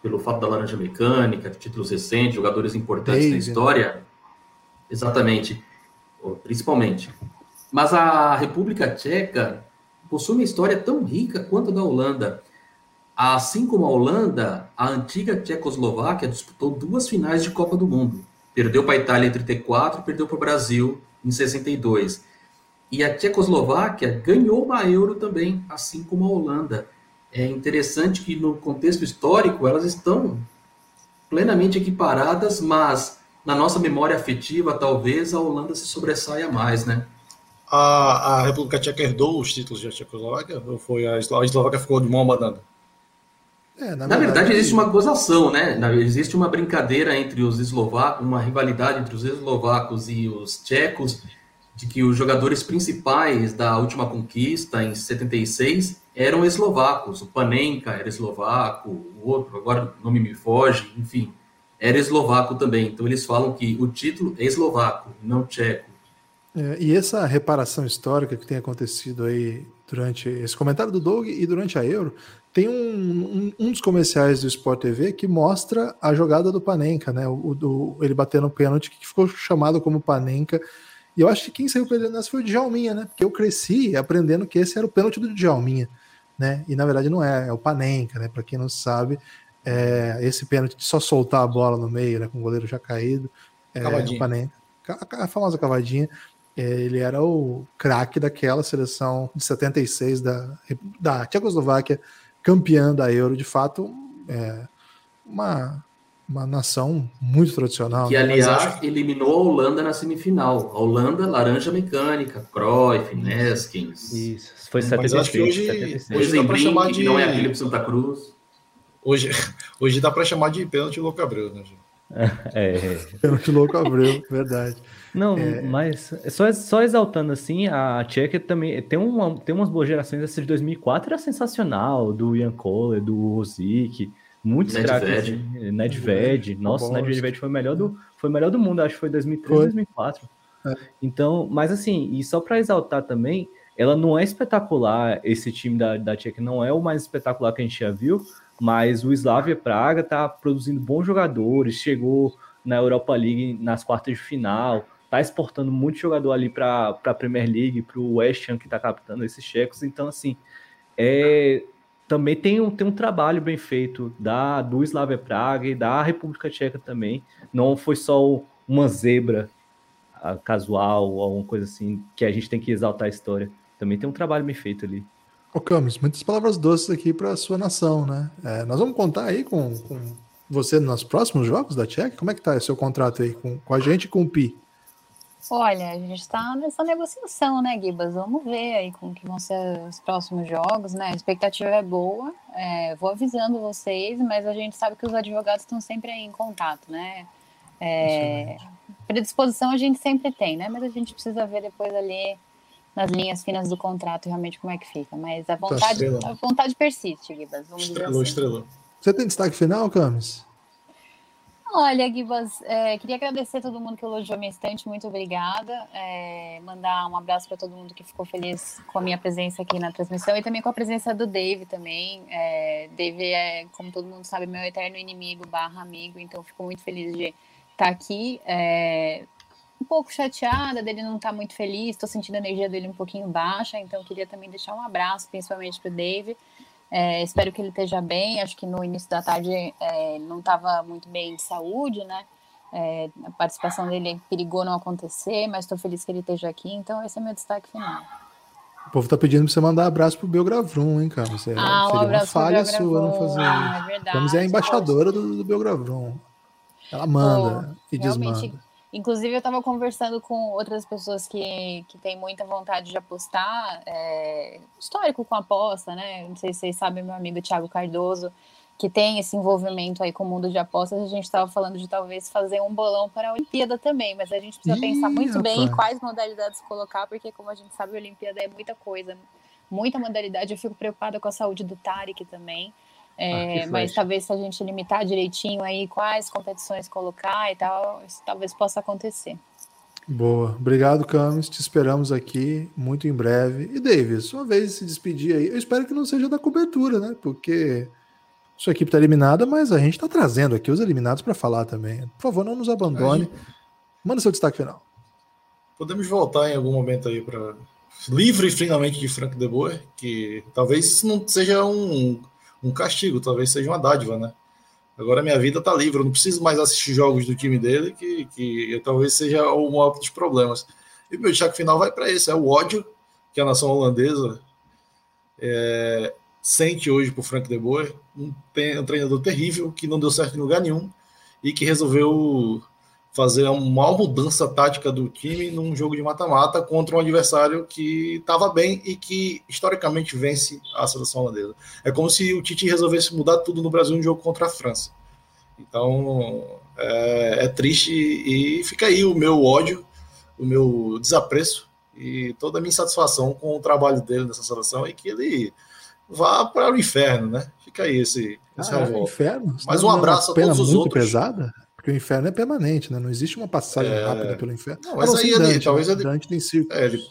S3: pelo fato da laranja mecânica, títulos recentes, jogadores importantes David. na história. Exatamente, principalmente. Mas a República Tcheca possui uma história tão rica quanto a da Holanda. Assim como a Holanda, a antiga Tchecoslováquia disputou duas finais de Copa do Mundo. Perdeu para a Itália em 34 e perdeu para o Brasil em 62. E a Tchecoslováquia ganhou uma Euro também, assim como a Holanda. É interessante que no contexto histórico elas estão plenamente equiparadas, mas na nossa memória afetiva talvez a Holanda se sobressaia mais, né?
S1: A, a República Tcheca herdou os títulos da Tchecoslováquia ou foi a, a Eslováquia ficou de mão abanando?
S3: É, na, na verdade, verdade, existe uma gozação, né? Existe uma brincadeira entre os eslovacos, uma rivalidade entre os eslovacos e os tchecos, de que os jogadores principais da última conquista, em 76, eram eslovacos. O Panenka era eslovaco, o outro, agora o nome me foge, enfim, era eslovaco também. Então eles falam que o título é eslovaco, não tcheco.
S2: É, e essa reparação histórica que tem acontecido aí durante esse comentário do Doug e durante a Euro, tem um, um, um, dos comerciais do Sport TV que mostra a jogada do Panenka, né? O, do, ele batendo o pênalti que ficou chamado como Panenka. E eu acho que quem saiu perdendo nessa foi o Djalminha, né? Porque eu cresci aprendendo que esse era o pênalti do Djalminha, né? E na verdade não é, é o Panenka, né? Para quem não sabe, é, esse pênalti de só soltar a bola no meio, né? Com o goleiro já caído. É, o Panenka, a, a famosa cavadinha. É, ele era o craque daquela seleção de 76 da, da Tchecoslováquia campeã da Euro, de fato, é uma, uma nação muito tradicional.
S3: Que, né? aliás, acho... eliminou a Holanda na semifinal. A Holanda, laranja mecânica, Cruyff, Neskins.
S4: Isso, foi 76. hoje, 76.
S3: Hoje dá para chamar de... não é aquele Santa Cruz.
S1: Hoje, hoje dá para chamar de pênalti louco Abreu, né, gente?
S2: É. Pênalti louco Abreu, verdade.
S4: Não, é... mas só, só exaltando assim, a Tcheca também tem, uma, tem umas boas gerações. Essa de 2004 era sensacional, do Ian Kohler, do Rosic, muitos craques. Assim, Nedved, nossa, Nedved foi o melhor do, foi melhor do mundo, acho que foi 2003, foi. 2004. É. Então, mas assim, e só para exaltar também, ela não é espetacular, esse time da, da Tcheca não é o mais espetacular que a gente já viu, mas o Slavia Praga tá produzindo bons jogadores, chegou na Europa League nas quartas de final, tá exportando muito jogador ali para a Premier League, para o West Ham que está captando esses checos. Então, assim, é, também tem um, tem um trabalho bem feito da do Slavia Praga e da República Tcheca também. Não foi só uma zebra casual ou alguma coisa assim que a gente tem que exaltar a história. Também tem um trabalho bem feito ali.
S2: Ô Camus, muitas palavras doces aqui para a sua nação, né? É, nós vamos contar aí com, com você nos próximos jogos da Tcheca? Como é que tá o seu contrato aí com, com a gente e com o Pi?
S6: Olha, a gente está nessa negociação, né, Gibas? Vamos ver aí como que vão ser os próximos jogos, né? A expectativa é boa. É, vou avisando vocês, mas a gente sabe que os advogados estão sempre aí em contato, né? É, predisposição a gente sempre tem, né? Mas a gente precisa ver depois ali nas linhas finas do contrato realmente como é que fica. Mas a vontade, a vontade persiste, Gibas. Vamos estrelou, assim. estrelou.
S2: Você tem destaque final, Camis?
S6: Olha, Gibas, é, queria agradecer a todo mundo que elogiou a minha estante, muito obrigada. É, mandar um abraço para todo mundo que ficou feliz com a minha presença aqui na transmissão e também com a presença do Dave também. É, Dave é, como todo mundo sabe, meu eterno inimigo barra amigo, então fico muito feliz de estar aqui. É, um pouco chateada dele não estar muito feliz, estou sentindo a energia dele um pouquinho baixa, então queria também deixar um abraço, principalmente para o Dave. É, espero que ele esteja bem. Acho que no início da tarde é, não estava muito bem de saúde, né? É, a participação dele perigou não acontecer, mas estou feliz que ele esteja aqui. Então, esse é meu destaque final.
S2: O povo tá pedindo pra você mandar abraço pro Belgravrum, hein, cara? Você,
S6: ah, um
S2: seria uma falha sua não fazer ah, é verdade. Vamos é a embaixadora do, do. Ela manda Pô, e desmanda.
S6: Inclusive, eu estava conversando com outras pessoas que, que têm muita vontade de apostar, é, histórico com aposta, né? Não sei se vocês sabem, meu amigo Thiago Cardoso, que tem esse envolvimento aí com o mundo de apostas. A gente estava falando de talvez fazer um bolão para a Olimpíada também, mas a gente precisa Ih, pensar muito rapaz. bem em quais modalidades colocar, porque, como a gente sabe, a Olimpíada é muita coisa, muita modalidade. Eu fico preocupada com a saúde do Tarek também. É, ah, mas talvez se a gente limitar direitinho aí quais competições colocar e tal, isso talvez possa acontecer.
S2: Boa. Obrigado, Camis. Te esperamos aqui muito em breve. E, Davis, sua vez de se despedir aí. Eu espero que não seja da cobertura, né? Porque sua equipe está eliminada, mas a gente está trazendo aqui os eliminados para falar também. Por favor, não nos abandone. Gente... Manda seu destaque final.
S1: Podemos voltar em algum momento aí para livre finalmente de Frank De Boer, que talvez não seja um um castigo, talvez seja uma dádiva, né? Agora minha vida tá livre, eu não preciso mais assistir jogos do time dele, que, que talvez seja o maior dos problemas. E meu destaque final vai para esse: é o ódio que a nação holandesa é, sente hoje por Frank de Boer, um, um treinador terrível que não deu certo em lugar nenhum e que resolveu fazer uma mudança tática do time num jogo de mata-mata contra um adversário que estava bem e que historicamente vence a seleção holandesa. É como se o Tite resolvesse mudar tudo no Brasil no jogo contra a França. Então é, é triste e fica aí o meu ódio, o meu desapreço e toda a minha insatisfação com o trabalho dele nessa seleção e que ele vá para o inferno, né? Fica aí esse, esse
S2: ah, é inferno?
S1: Mas um abraço a todos os outros.
S2: pesada? Porque o inferno é permanente, né? Não existe uma passagem é... rápida pelo inferno.
S1: Não, mas aí Dante, ele, talvez né? ele, Dante tem É, ele,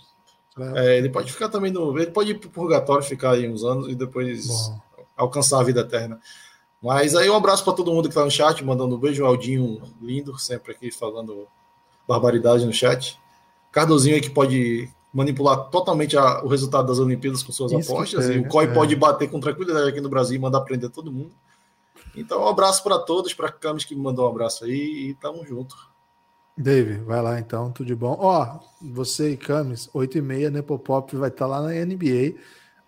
S1: é, ele pode ficar também no. Ele pode ir pro purgatório, ficar aí uns anos e depois Bom. alcançar a vida eterna. Mas aí um abraço para todo mundo que tá no chat, mandando um beijo, Aldinho lindo, sempre aqui falando barbaridade no chat. Cardozinho aí que pode manipular totalmente a, o resultado das Olimpíadas com suas Isso apostas. e o COI é. pode bater com tranquilidade aqui no Brasil e mandar prender todo mundo. Então, um abraço para todos, para Camis que me mandou um abraço aí e tamo junto.
S2: Dave, vai lá então, tudo de bom. Ó, você e Camis, 8 e meia, Nepopop vai estar tá lá na NBA,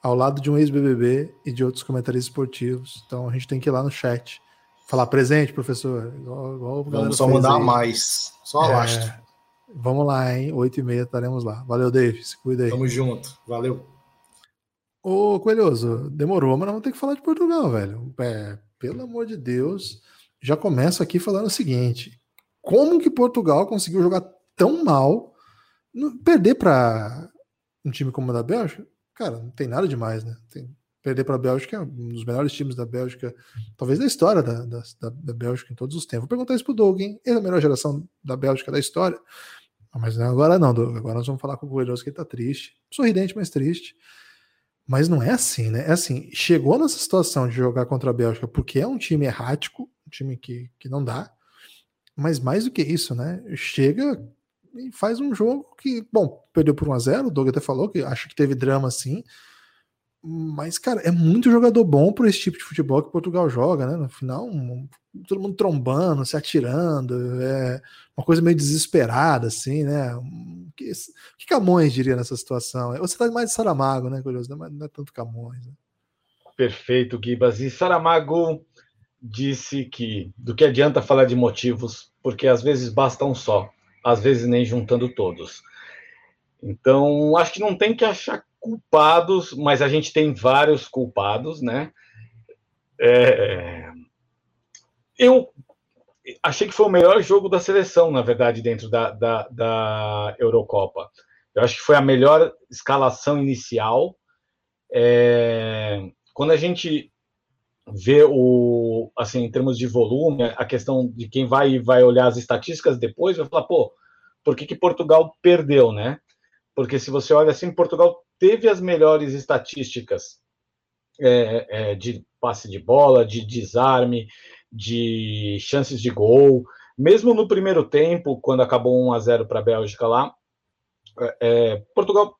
S2: ao lado de um ex-BBB e de outros comentaristas esportivos. Então a gente tem que ir lá no chat. Falar presente, professor.
S1: Igual, igual Vamos só mandar aí. mais. Só alastro. É,
S2: vamos lá, hein? 8 e meia estaremos lá. Valeu, Dave. Se cuida aí.
S1: Tamo junto. Valeu.
S2: Ô, Coelhoso, demorou, mas vamos ter que falar de Portugal, velho. É, pelo amor de Deus, já começo aqui falando o seguinte: como que Portugal conseguiu jogar tão mal, perder para um time como o da Bélgica? Cara, não tem nada demais, né? Tem, perder para a Bélgica é um dos melhores times da Bélgica, talvez da história da, da, da, Bélgica em todos os tempos. Vou perguntar isso pro Doug, hein? Ele é a melhor geração da Bélgica da história. Mas agora não, Doug. Agora nós vamos falar com o Goiás que ele tá triste. Sorridente, mas triste. Mas não é assim, né? É assim, chegou nessa situação de jogar contra a Bélgica porque é um time errático, um time que, que não dá. Mas mais do que isso, né? Chega e faz um jogo que, bom, perdeu por 1 a 0 o Doug até falou que acho que teve drama sim. Mas, cara, é muito jogador bom por esse tipo de futebol que Portugal joga, né? No final, um, todo mundo trombando, se atirando, é uma coisa meio desesperada, assim, né? O que, que Camões diria nessa situação? Você tá mais de Saramago, né, curioso? Não é, não é tanto Camões. Né?
S5: Perfeito, Gibas. E Saramago disse que do que adianta falar de motivos, porque às vezes basta um só, às vezes nem juntando todos. Então, acho que não tem que achar culpados, mas a gente tem vários culpados, né? É... Eu achei que foi o melhor jogo da seleção, na verdade, dentro da, da, da Eurocopa. Eu acho que foi a melhor escalação inicial. É, quando a gente vê o assim em termos de volume, a questão de quem vai vai olhar as estatísticas depois vai falar, pô, por que, que Portugal perdeu, né? Porque se você olha assim, Portugal teve as melhores estatísticas é, é, de passe de bola, de desarme, de chances de gol. Mesmo no primeiro tempo, quando acabou 1 a 0 para a Bélgica lá, é, é Portugal,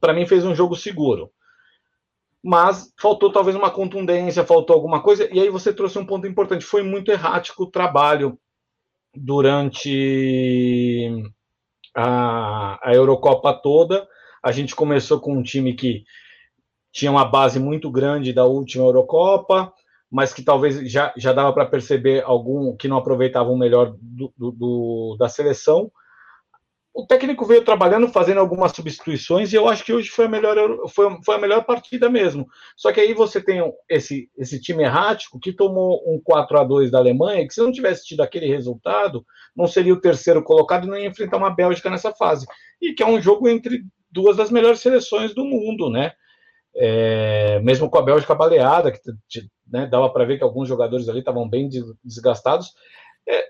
S5: para mim, fez um jogo seguro. Mas faltou talvez uma contundência, faltou alguma coisa. E aí você trouxe um ponto importante. Foi muito errático o trabalho durante a, a Eurocopa toda. A gente começou com um time que tinha uma base muito grande da última Eurocopa, mas que talvez já, já dava para perceber algum que não aproveitavam melhor do, do, do, da seleção. O técnico veio trabalhando, fazendo algumas substituições, e eu acho que hoje foi a melhor, foi, foi a melhor partida mesmo. Só que aí você tem esse, esse time errático que tomou um 4 a 2 da Alemanha, que se não tivesse tido aquele resultado, não seria o terceiro colocado e não ia enfrentar uma Bélgica nessa fase. E que é um jogo entre duas das melhores seleções do mundo, né? É, mesmo com a Bélgica baleada, que né, dava para ver que alguns jogadores ali estavam bem desgastados, é,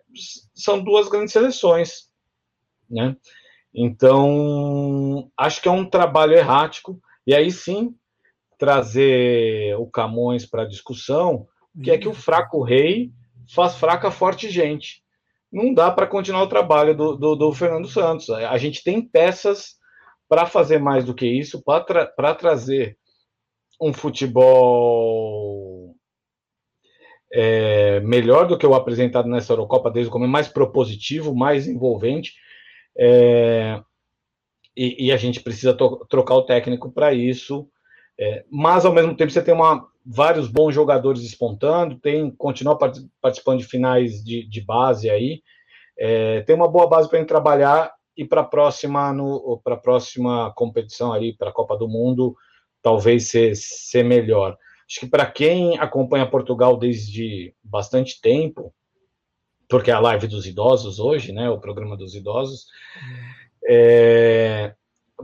S5: são duas grandes seleções, né? Então, acho que é um trabalho errático, e aí sim trazer o Camões para a discussão, que é que o fraco rei faz fraca forte gente. Não dá para continuar o trabalho do, do, do Fernando Santos. A gente tem peças para fazer mais do que isso, para tra trazer um futebol é, melhor do que o apresentado nessa Eurocopa desde o começo, mais propositivo, mais envolvente. É, e, e, a gente precisa trocar o técnico para isso. É, mas ao mesmo tempo você tem uma, vários bons jogadores despontando, tem continua participando de finais de, de base aí, é, tem uma boa base para trabalhar e para a próxima para a próxima competição ali para a Copa do Mundo talvez ser, ser melhor. Acho que para quem acompanha Portugal desde bastante tempo, porque é a live dos idosos hoje, né? O programa dos idosos. É,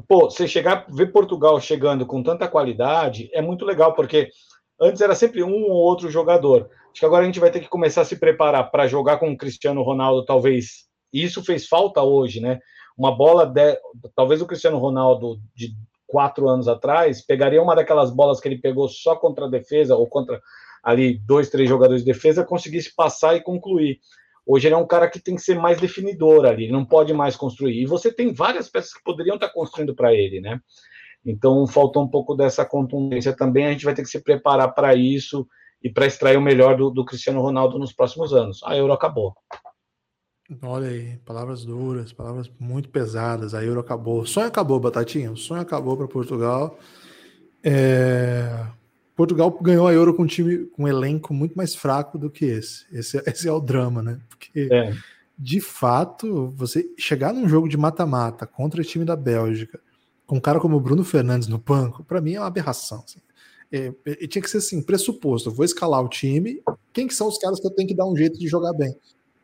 S5: pô, você chegar, ver Portugal chegando com tanta qualidade é muito legal, porque antes era sempre um ou outro jogador. Acho que agora a gente vai ter que começar a se preparar para jogar com o Cristiano Ronaldo, talvez. Isso fez falta hoje, né? Uma bola, de, talvez o Cristiano Ronaldo de quatro anos atrás, pegaria uma daquelas bolas que ele pegou só contra a defesa ou contra ali dois, três jogadores de defesa, conseguisse passar e concluir. Hoje ele é um cara que tem que ser mais definidor ali, não pode mais construir. E você tem várias peças que poderiam estar construindo para ele, né? Então faltou um pouco dessa contundência também. A gente vai ter que se preparar para isso e para extrair o melhor do, do Cristiano Ronaldo nos próximos anos. A Euro acabou.
S2: Olha aí, palavras duras, palavras muito pesadas. A Euro acabou. O sonho acabou, Batatinha. O sonho acabou para Portugal. É... Portugal ganhou a Euro com um time, com um elenco muito mais fraco do que esse. Esse, esse é o drama, né? Porque, é. de fato, você chegar num jogo de mata-mata contra o time da Bélgica, com um cara como o Bruno Fernandes no banco, para mim é uma aberração. Assim. É, é, tinha que ser assim, pressuposto. Eu vou escalar o time. Quem que são os caras que eu tenho que dar um jeito de jogar bem?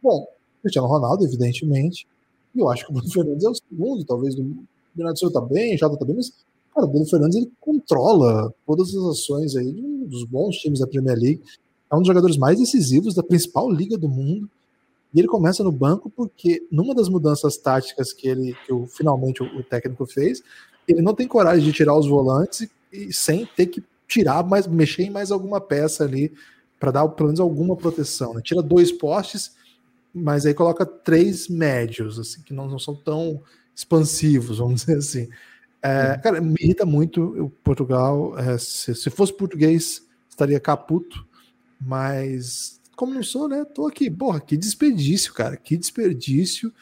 S2: Bom, Cristiano Ronaldo, evidentemente. E eu acho que o Bruno Fernandes é o segundo, talvez. O Bernardo Silva tá bem, Jota tá bem, mas, cara, o Bruno Fernandes ele controla todas as ações aí dos bons times da Premier League. É um dos jogadores mais decisivos da principal liga do mundo. E ele começa no banco porque, numa das mudanças táticas que ele, que o, finalmente o, o técnico fez, ele não tem coragem de tirar os volantes e, e sem ter que tirar, mais, mexer em mais alguma peça ali para dar pelo menos alguma proteção. Né? Tira dois postes mas aí coloca três médios, assim, que não, não são tão expansivos, vamos dizer assim. É, cara, me irrita muito o Portugal. É, se, se, fosse português, estaria caputo, mas como não sou, né? Tô aqui. Porra, que desperdício, cara, que desperdício.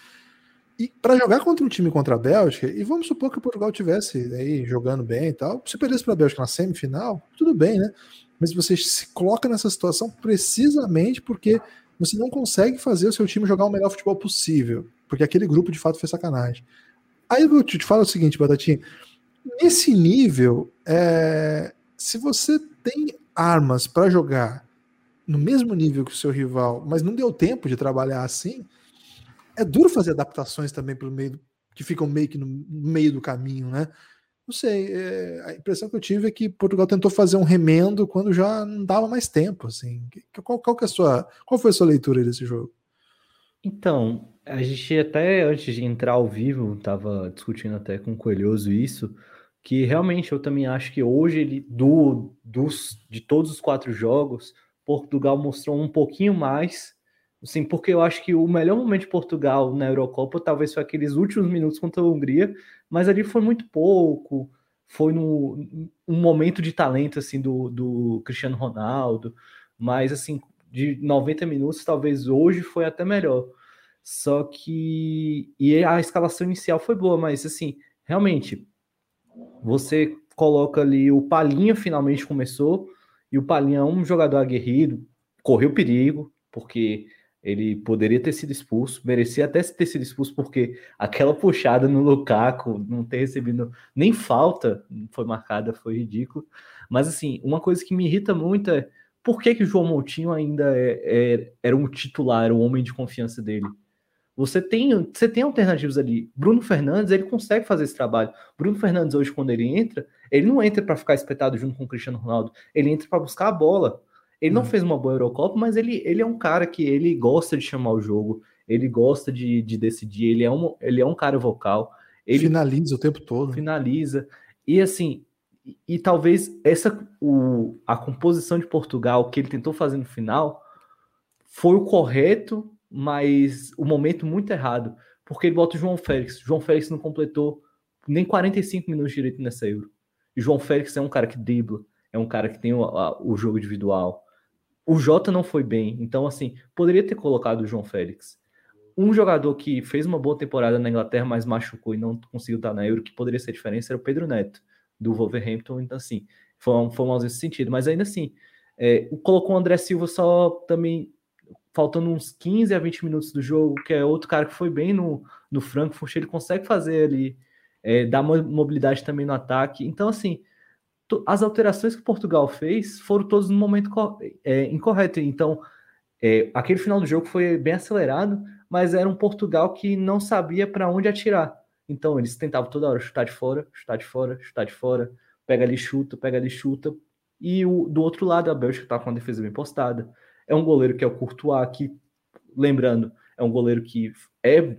S2: E para jogar contra um time contra a Bélgica, e vamos supor que o Portugal tivesse aí jogando bem e tal, se perdesse para a Bélgica na semifinal, tudo bem, né? Mas você se coloca nessa situação precisamente porque você não consegue fazer o seu time jogar o melhor futebol possível, porque aquele grupo de fato fez sacanagem. Aí eu te falo o seguinte, Batatinha, nesse nível, é, se você tem armas para jogar no mesmo nível que o seu rival, mas não deu tempo de trabalhar assim, é duro fazer adaptações também pelo meio que ficam meio que no meio do caminho, né? Não sei, é, a impressão que eu tive é que Portugal tentou fazer um remendo quando já não dava mais tempo, assim. Qual, qual, que é a sua, qual foi a sua leitura desse jogo?
S4: Então, a gente até antes de entrar ao vivo estava discutindo até com o Coelhoso isso, que realmente eu também acho que hoje ele do dos de todos os quatro jogos, Portugal mostrou um pouquinho mais Sim, porque eu acho que o melhor momento de Portugal na Eurocopa talvez foi aqueles últimos minutos contra a Hungria, mas ali foi muito pouco. Foi no, um momento de talento assim do, do Cristiano Ronaldo, mas assim, de 90 minutos, talvez hoje foi até melhor. Só que. E a escalação inicial foi boa, mas assim, realmente, você coloca ali o Palinha finalmente começou, e o Palinha é um jogador aguerrido, correu perigo, porque ele poderia ter sido expulso, merecia até ter sido expulso, porque aquela puxada no Lukaku, não ter recebido nem falta, foi marcada, foi ridículo. Mas, assim, uma coisa que me irrita muito é por que, que o João Moutinho ainda é, é, era um titular, era um homem de confiança dele? Você tem, você tem alternativas ali. Bruno Fernandes, ele consegue fazer esse trabalho. Bruno Fernandes, hoje, quando ele entra, ele não entra para ficar espetado junto com o Cristiano Ronaldo, ele entra para buscar a bola. Ele não hum. fez uma boa Eurocopa, mas ele, ele é um cara que ele gosta de chamar o jogo, ele gosta de, de decidir, ele é, um, ele é um cara vocal. Ele
S2: finaliza o tempo todo.
S4: Finaliza. E assim, e, e talvez essa o, a composição de Portugal que ele tentou fazer no final foi o correto, mas o momento muito errado. Porque ele bota o João Félix. João Félix não completou nem 45 minutos direito nessa Euro. E João Félix é um cara que dribla, é um cara que tem o, a, o jogo individual, o Jota não foi bem, então assim, poderia ter colocado o João Félix. Um jogador que fez uma boa temporada na Inglaterra, mas machucou e não conseguiu estar na Euro, que poderia ser diferença, era o Pedro Neto, do Wolverhampton. Então, assim, foi um, foi um nesse sentido. Mas ainda assim, é, colocou o André Silva só também faltando uns 15 a 20 minutos do jogo, que é outro cara que foi bem no, no Frankfurt, ele consegue fazer ali, é, dar mobilidade também no ataque. Então, assim, as alterações que Portugal fez foram todas no momento é, incorreto. Então, é, aquele final do jogo foi bem acelerado, mas era um Portugal que não sabia para onde atirar. Então, eles tentavam toda hora chutar de fora, chutar de fora, chutar de fora, pega ali, chuta, pega ali, chuta. E o, do outro lado, a Bélgica está com a defesa bem postada. É um goleiro que é o Courtois, que, lembrando, é um goleiro que é,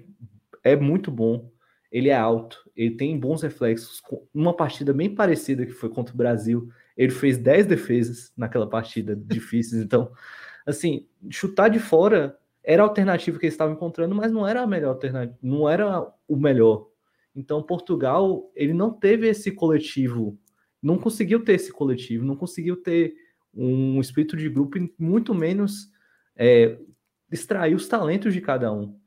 S4: é muito bom, ele é alto, ele tem bons reflexos. Uma partida bem parecida que foi contra o Brasil, ele fez 10 defesas naquela partida difíceis. Então, assim, chutar de fora era a alternativa que eles estavam encontrando, mas não era a melhor alternativa, não era o melhor. Então, Portugal, ele não teve esse coletivo, não conseguiu ter esse coletivo, não conseguiu ter um espírito de grupo e muito menos é, extrair os talentos de cada um.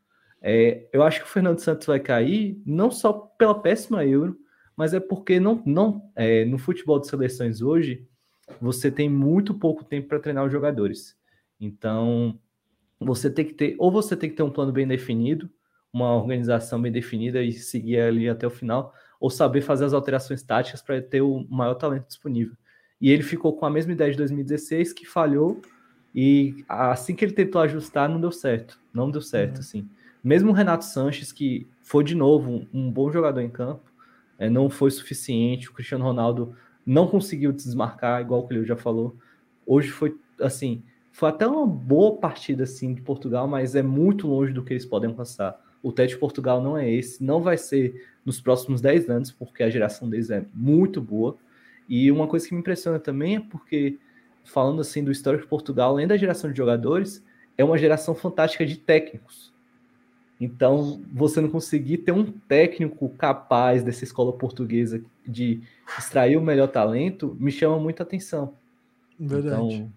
S4: É, eu acho que o Fernando Santos vai cair não só pela péssima Euro, mas é porque não, não é, no futebol de seleções hoje você tem muito pouco tempo para treinar os jogadores. Então você tem que ter, ou você tem que ter um plano bem definido, uma organização bem definida e seguir ali até o final, ou saber fazer as alterações táticas para ter o maior talento disponível. E ele ficou com a mesma ideia de 2016 que falhou e assim que ele tentou ajustar não deu certo, não deu certo, uhum. assim. Mesmo o Renato Sanches, que foi de novo um, bom jogador em campo, é, não foi suficiente. O Cristiano Ronaldo não conseguiu desmarcar, igual o Cleo já falou. Hoje foi assim, foi até uma boa partida assim de Portugal, mas é muito longe do que eles podem alcançar. O teste de Portugal não é esse, não vai ser nos próximos 10 anos, porque a geração deles é muito boa. E uma coisa que me impressiona também é porque, falando assim do histórico de Portugal, além da geração de jogadores, é uma geração fantástica de técnicos. Então, você não conseguir ter um técnico capaz dessa escola portuguesa de extrair o melhor talento me chama muita atenção.
S2: Verdade. Então...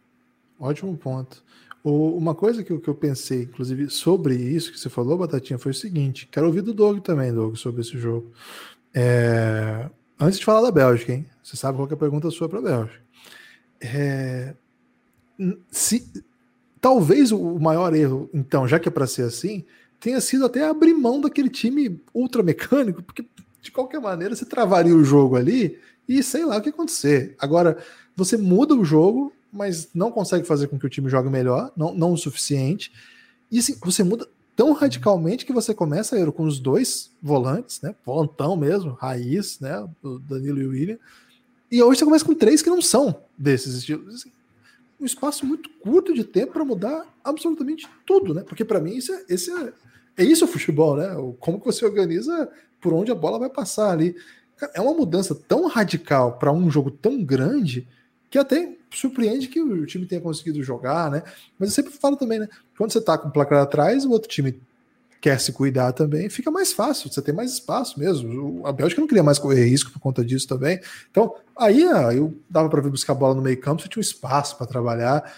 S2: Ótimo ponto. Uma coisa que, que eu pensei, inclusive, sobre isso que você falou, Batatinha, foi o seguinte: quero ouvir do Doug também, Doug, sobre esse jogo. É... Antes de falar da Bélgica, hein? Você sabe qual é a pergunta sua para a Bélgica. É... Se... Talvez o maior erro, então, já que é para ser assim, tenha sido até abrir mão daquele time ultra mecânico, porque de qualquer maneira você travaria o jogo ali e sei lá o que acontecer. Agora, você muda o jogo, mas não consegue fazer com que o time jogue melhor, não, não o suficiente. E assim, você muda tão radicalmente que você começa Euro, com os dois volantes, né? Volantão mesmo, raiz, né? O Danilo e o William. E hoje você começa com três que não são desses estilos. Assim, um espaço muito curto de tempo para mudar absolutamente tudo, né? Porque para mim isso é, esse é, é isso o futebol, né? Como que você organiza por onde a bola vai passar ali. É uma mudança tão radical para um jogo tão grande que até surpreende que o time tenha conseguido jogar, né? Mas eu sempre falo também, né? Quando você tá com o placar atrás, o outro time quer se cuidar também, fica mais fácil, você tem mais espaço mesmo. A Bélgica não queria mais correr risco por conta disso também. Então, aí eu dava para vir buscar a bola no meio campo, você tinha um espaço para trabalhar.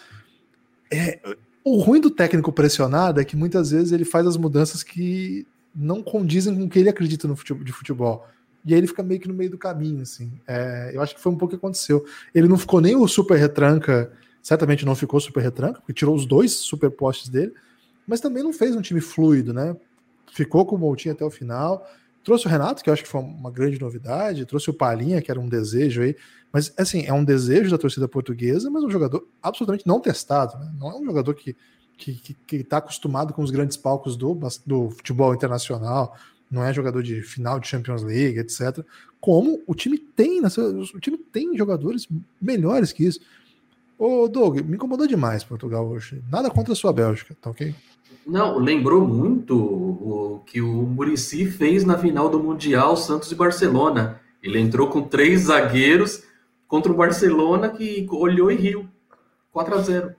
S2: É, o ruim do técnico pressionado é que muitas vezes ele faz as mudanças que não condizem com o que ele acredita no futebol, de futebol. E aí ele fica meio que no meio do caminho, assim. É, eu acho que foi um pouco o que aconteceu. Ele não ficou nem o super retranca, certamente não ficou super retranca, porque tirou os dois super postes dele, mas também não fez um time fluido, né? Ficou com o Moutinho até o final. Trouxe o Renato, que eu acho que foi uma grande novidade, trouxe o Palinha, que era um desejo aí. Mas, assim, é um desejo da torcida portuguesa, mas um jogador absolutamente não testado, né? Não é um jogador que que está acostumado com os grandes palcos do, do futebol internacional, não é jogador de final de Champions League, etc. Como o time tem, o time tem jogadores melhores que isso. Ô, Doug, me incomodou demais Portugal hoje. Nada contra a sua Bélgica, tá ok?
S3: Não, lembrou muito o que o Murici fez na final do Mundial Santos e Barcelona. Ele entrou com três zagueiros contra o Barcelona que olhou e riu. 4 a 0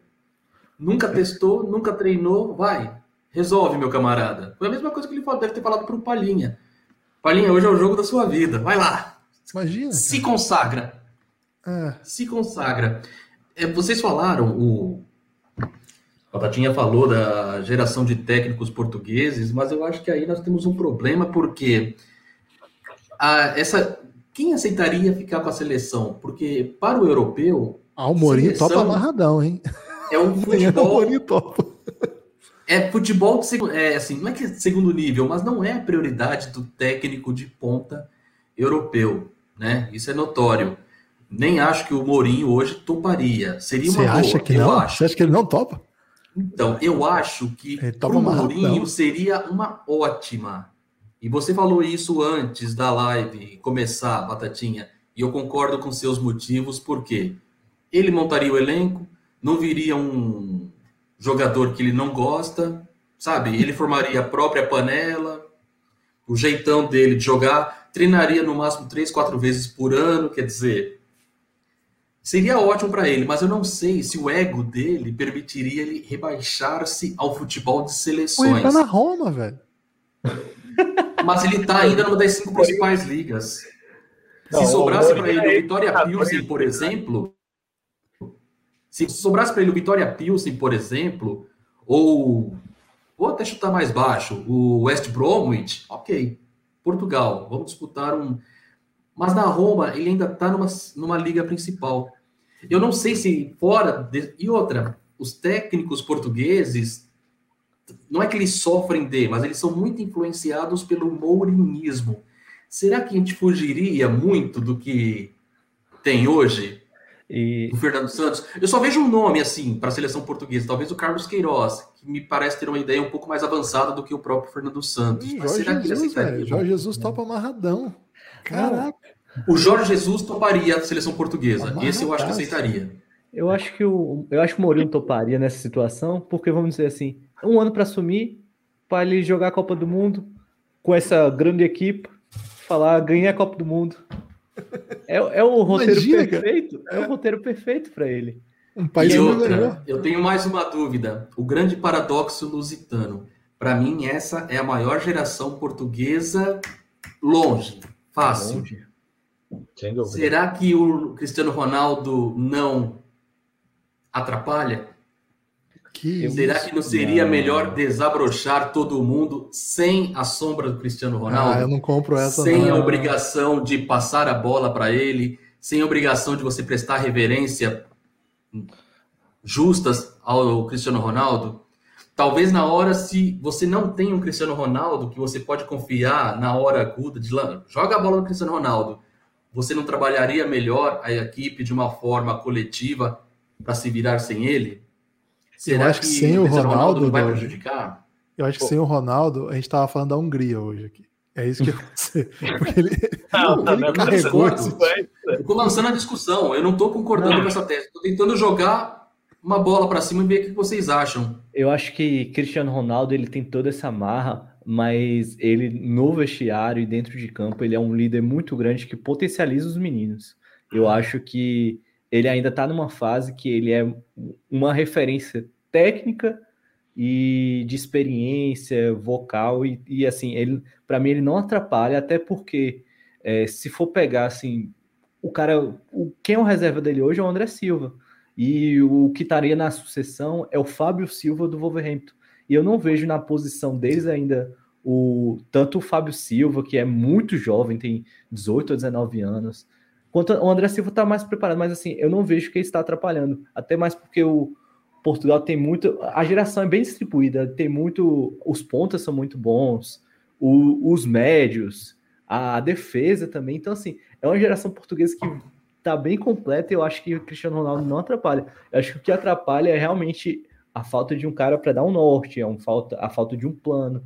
S3: Nunca testou, nunca treinou, vai, Resolve, meu camarada. Foi a mesma coisa que ele deve ter falado para o Palhinha. Palhinha, hoje é o jogo da sua vida. Vai lá.
S2: Imagina.
S3: Se consagra. É. Se consagra. É, vocês falaram, o Batatinha falou da geração de técnicos portugueses, mas eu acho que aí nós temos um problema porque a, essa quem aceitaria ficar com a seleção? Porque para o europeu.
S2: Ah, o Mourinho topa amarradão, hein?
S3: É um futebol. o Mourinho topa é futebol de é, assim, não é que é segundo nível, mas não é a prioridade do técnico de ponta europeu, né? Isso é notório. Nem acho que o Mourinho hoje toparia. Seria uma
S2: Você acha boa, que não? Acho. Você acha que ele não topa?
S3: Então, eu acho que o Mourinho seria uma ótima. E você falou isso antes da live começar, Batatinha, e eu concordo com seus motivos, porque ele montaria o elenco, não viria um jogador que ele não gosta, sabe? Ele formaria a própria panela, o jeitão dele de jogar, treinaria no máximo três, quatro vezes por ano, quer dizer, seria ótimo para ele, mas eu não sei se o ego dele permitiria ele rebaixar-se ao futebol de seleções. Ele
S2: tá na Roma, velho.
S3: Mas ele tá ainda numa das cinco principais ligas. Se sobrasse para ele o Vitória Pilsen, por exemplo, se sobrasse para ele o Vitória Pilsen, por exemplo, ou vou até chutar mais baixo, o West Bromwich, ok. Portugal, vamos disputar um. Mas na Roma, ele ainda está numa, numa liga principal. Eu não sei se fora. De... E outra, os técnicos portugueses, não é que eles sofrem de, mas eles são muito influenciados pelo mourinismo. Será que a gente fugiria muito do que tem hoje? E... O Fernando Santos. Eu só vejo um nome assim para a seleção portuguesa, talvez o Carlos Queiroz, que me parece ter uma ideia um pouco mais avançada do que o próprio Fernando Santos.
S2: Ih, Mas Jorge será que Jesus, ele aceitaria? Jorge Jesus topa amarradão. Caraca.
S3: O Jorge Jesus toparia a seleção portuguesa. Esse eu acho que aceitaria.
S4: Eu acho que o, eu acho que o Mourinho toparia nessa situação, porque vamos dizer assim, um ano para assumir, para ele jogar a Copa do Mundo com essa grande equipe, falar ganhar a Copa do Mundo, é, é o roteiro Imagina, perfeito. É. é o roteiro perfeito para ele.
S3: Um país e outra, eu tenho mais uma dúvida. O grande paradoxo lusitano. Para mim, essa é a maior geração portuguesa longe, fácil. Longe. Será que o Cristiano Ronaldo não atrapalha? Que Será isso? que não seria não. melhor desabrochar todo mundo sem a sombra do Cristiano Ronaldo?
S2: Ah, eu não compro essa.
S3: Sem
S2: não.
S3: a obrigação de passar a bola para ele, sem a obrigação de você prestar reverência justas ao Cristiano Ronaldo. Talvez na hora, se você não tem um Cristiano Ronaldo que você pode confiar na hora aguda de joga a bola no Cristiano Ronaldo, você não trabalharia melhor a equipe de uma forma coletiva para se virar sem ele?
S2: Será eu acho que, que sem o Ronaldo, Ronaldo
S3: vai prejudicar?
S2: Eu acho que sem o Ronaldo, a gente tava falando da Hungria hoje aqui. É isso que aconteceu. Porque ele,
S3: Não,
S2: ele
S3: não,
S2: carregou
S3: não,
S2: esse-
S3: Eu tô lançando a discussão, eu não tô concordando
S4: Não.
S3: com essa tese. Tô tentando jogar uma bola para cima e ver o que vocês acham.
S4: Eu acho que Cristiano Ronaldo ele tem toda essa marra, mas ele no vestiário e dentro de campo ele é um líder muito grande que potencializa os meninos. Eu acho que ele ainda está numa fase que ele é uma referência técnica e de experiência vocal e, e, assim ele para mim ele não atrapalha até porque é, se for pegar assim o cara o, quem é o reserva dele hoje é o André Silva e o que estaria na sucessão é o Fábio Silva do Wolverhampton. E eu não vejo na posição deles ainda o tanto o Fábio Silva, que é muito jovem, tem 18 ou 19 anos, quanto o André Silva está mais preparado. Mas assim, eu não vejo que ele está atrapalhando. Até mais porque o Portugal tem muito. A geração é bem distribuída, tem muito. Os pontas são muito bons, o- os médios, a defesa também. Então, assim, é uma geração portuguesa que tá bem completa e eu acho que o Cristiano Ronaldo não atrapalha. Eu acho que o que atrapalha é realmente a falta de um cara para dar um norte, é um falta, a falta de um plano.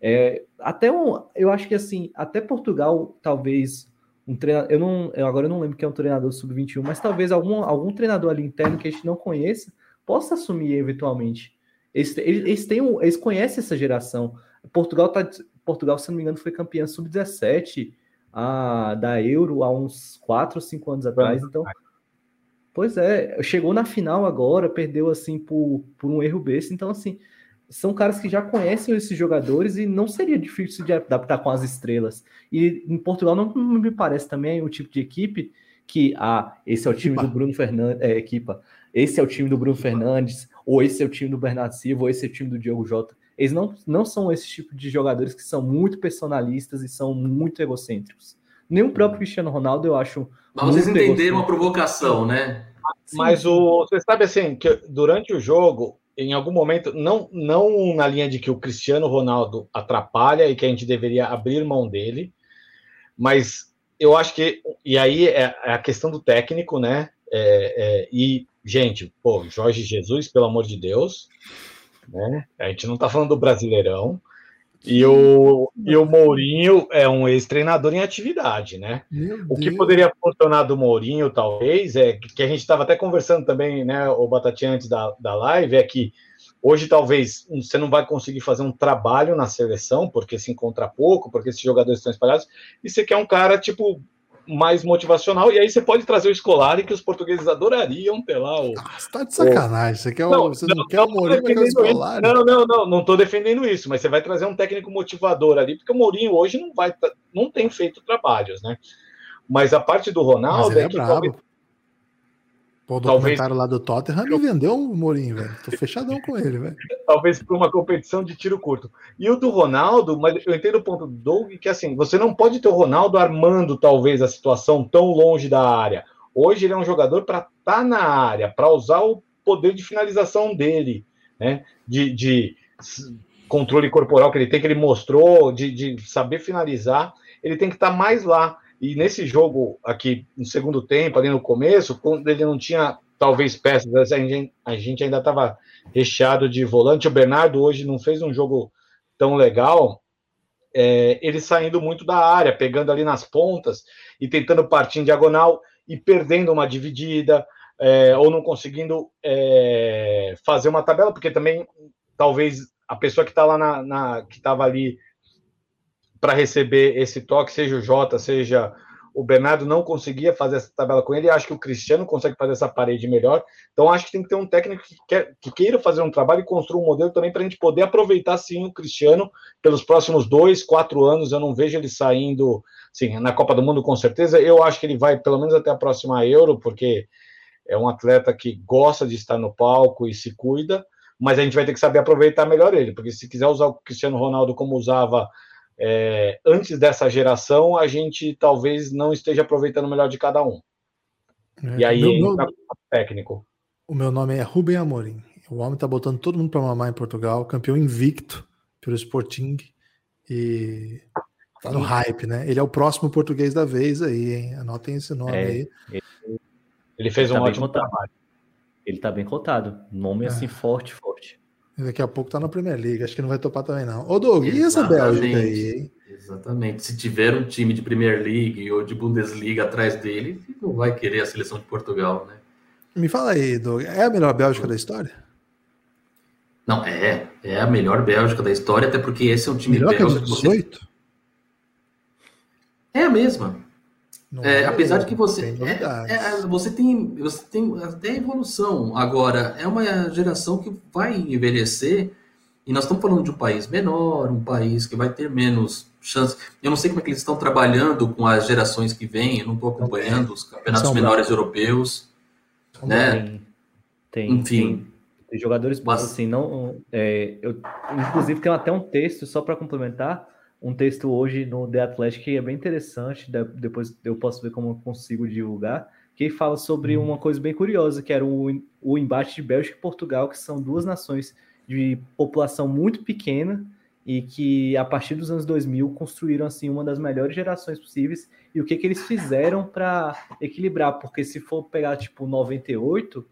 S4: É, até um, eu acho que assim, até Portugal, talvez um treinador, eu não, eu agora eu não lembro quem é um treinador sub-21, mas talvez algum, algum treinador ali interno que a gente não conheça possa assumir eventualmente. Eles, eles, eles, têm um, eles conhecem essa geração. Portugal tá, Portugal, se não me engano, foi campeã sub-17 a, da Euro há uns 4 ou 5 anos atrás. Então, pois é, chegou na final agora, perdeu assim por, por um erro besta. Então, assim, são caras que já conhecem esses jogadores e não seria difícil de adaptar com as estrelas. E em Portugal não me parece também o tipo de equipe que, ah, esse é o time do Bruno Fernandes, é, equipa, esse é o time do Bruno Fernandes, ou esse é o time do Bernardo Silva, ou esse é o time do Diogo Jota. Eles não, não são esse tipo de jogadores que são muito personalistas e são muito egocêntricos. Nem o próprio Cristiano Ronaldo, eu acho.
S3: Mas vocês entenderam a provocação, né?
S5: Mas o, você sabe assim, que durante o jogo, em algum momento, não, não na linha de que o Cristiano Ronaldo atrapalha e que a gente deveria abrir mão dele, mas eu acho que, e aí é, é a questão do técnico, né? É, é, e, gente, pô, Jorge Jesus, pelo amor de Deus, né? A gente não tá falando do Brasileirão. E o, e o Mourinho é um ex-treinador em atividade, né?
S2: Meu
S5: O que
S2: Deus.
S5: poderia funcionar do Mourinho, talvez, é que a gente estava até conversando também, né, o Batatinha, antes da, da live, é que hoje talvez você não vai conseguir fazer um trabalho na seleção, porque se encontra pouco, porque esses jogadores estão espalhados, e você quer um cara, tipo, mais motivacional, e aí você pode trazer o Scolari, que os portugueses adorariam ter lá o,
S2: Ah, Você tá de sacanagem. Você, quer o,
S5: Não,
S2: você não, quer o Mourinho, mas quer o
S5: isso.
S2: Scolari?
S5: Não, não, não, não tô defendendo isso, mas você vai trazer um técnico motivador ali, porque o Mourinho hoje não vai, não tem feito trabalhos, né? Mas a parte do
S2: Mas
S5: Ronaldo
S2: ele
S5: é
S2: é
S5: que
S2: brabo.
S5: Talvez-
S2: Pô, o
S5: Talvez-
S2: documentário lá do Tottenham me vendeu o Mourinho, velho. Tô fechadão com ele, velho.
S5: talvez para uma competição de tiro curto. E o do Ronaldo, mas eu entendo o ponto do Doug, que assim, você não pode ter o Ronaldo armando talvez a situação tão longe da área. Hoje ele é um jogador para estar na área, para usar o poder de finalização dele, né? De, de controle corporal que ele tem, que ele mostrou, de, de saber finalizar, ele tem que estar mais lá. E nesse jogo aqui, no segundo tempo, ali no começo, quando ele não tinha talvez peças, a gente, ainda estava recheado de volante. O Bernardo hoje não fez um jogo tão legal. É, ele saindo muito da área, pegando ali nas pontas e tentando partir em diagonal e perdendo uma dividida, é, ou não conseguindo é, fazer uma tabela, porque também talvez a pessoa que está lá na, na que estava ali para receber esse toque, seja o Jota, seja o Bernardo, não conseguia fazer essa tabela com ele. Acho que o Cristiano consegue fazer essa parede melhor. Então, acho que tem que ter um técnico que, quer, que queira fazer um trabalho e construa um modelo também para a gente poder aproveitar sim o Cristiano pelos próximos dois, quatro anos. Eu não vejo ele saindo, sim, na Copa do Mundo com certeza. Eu acho que ele vai pelo menos até a próxima Euro, porque é um atleta que gosta de estar no palco e se cuida. Mas a gente vai ter que saber aproveitar melhor ele, porque se quiser usar o Cristiano Ronaldo como usava é, antes dessa geração, a gente talvez não esteja aproveitando o melhor de cada um.
S2: É,
S5: E aí
S2: meu-
S5: entra
S2: meu-
S5: o técnico.
S2: O meu nome é Rubem Amorim. O homem tá botando todo mundo pra mamar em Portugal, campeão invicto pelo Sporting e tá no hype, né? Ele é o próximo português da vez aí, hein? Anotem esse nome
S4: É.
S2: aí.
S5: Ele fez
S4: Tá
S5: um
S4: bem
S5: ótimo trabalho.
S4: Ele tá bem cotado. Nome
S2: É.
S4: assim forte, forte.
S2: Daqui a pouco tá na Premier League, acho que não vai topar também não. Ô Doug, e essa Bélgica aí, hein?
S3: Exatamente. Se tiver um time de Premier League ou de Bundesliga atrás dele, não vai querer a seleção de Portugal, né?
S2: Me fala aí, Doug, é a melhor Bélgica da história?
S3: Não, é. É a melhor Bélgica da história, até porque esse é um time
S2: melhor que 18?
S3: Você... É a mesma. É, é, apesar de que você tem é, é, você tem você tem até evolução. Agora é uma geração que vai envelhecer e nós estamos falando de um país menor um país que vai ter menos chance. Eu não sei como é que eles estão trabalhando com as gerações que vêm eu não estou acompanhando os campeonatos menores europeus né?
S4: tem, tem. Enfim. Tem, tem jogadores bons assim não é, eu inclusive tem até um texto só para complementar um texto hoje no The Athletic que é bem interessante, depois eu posso ver como eu consigo divulgar, que fala sobre uhum. uma coisa bem curiosa, que era o, o embate de Bélgica e Portugal, que são duas nações de população muito pequena e que a partir dos anos 2000 construíram assim uma das melhores gerações possíveis e o que que eles fizeram para equilibrar, porque se for pegar tipo 98,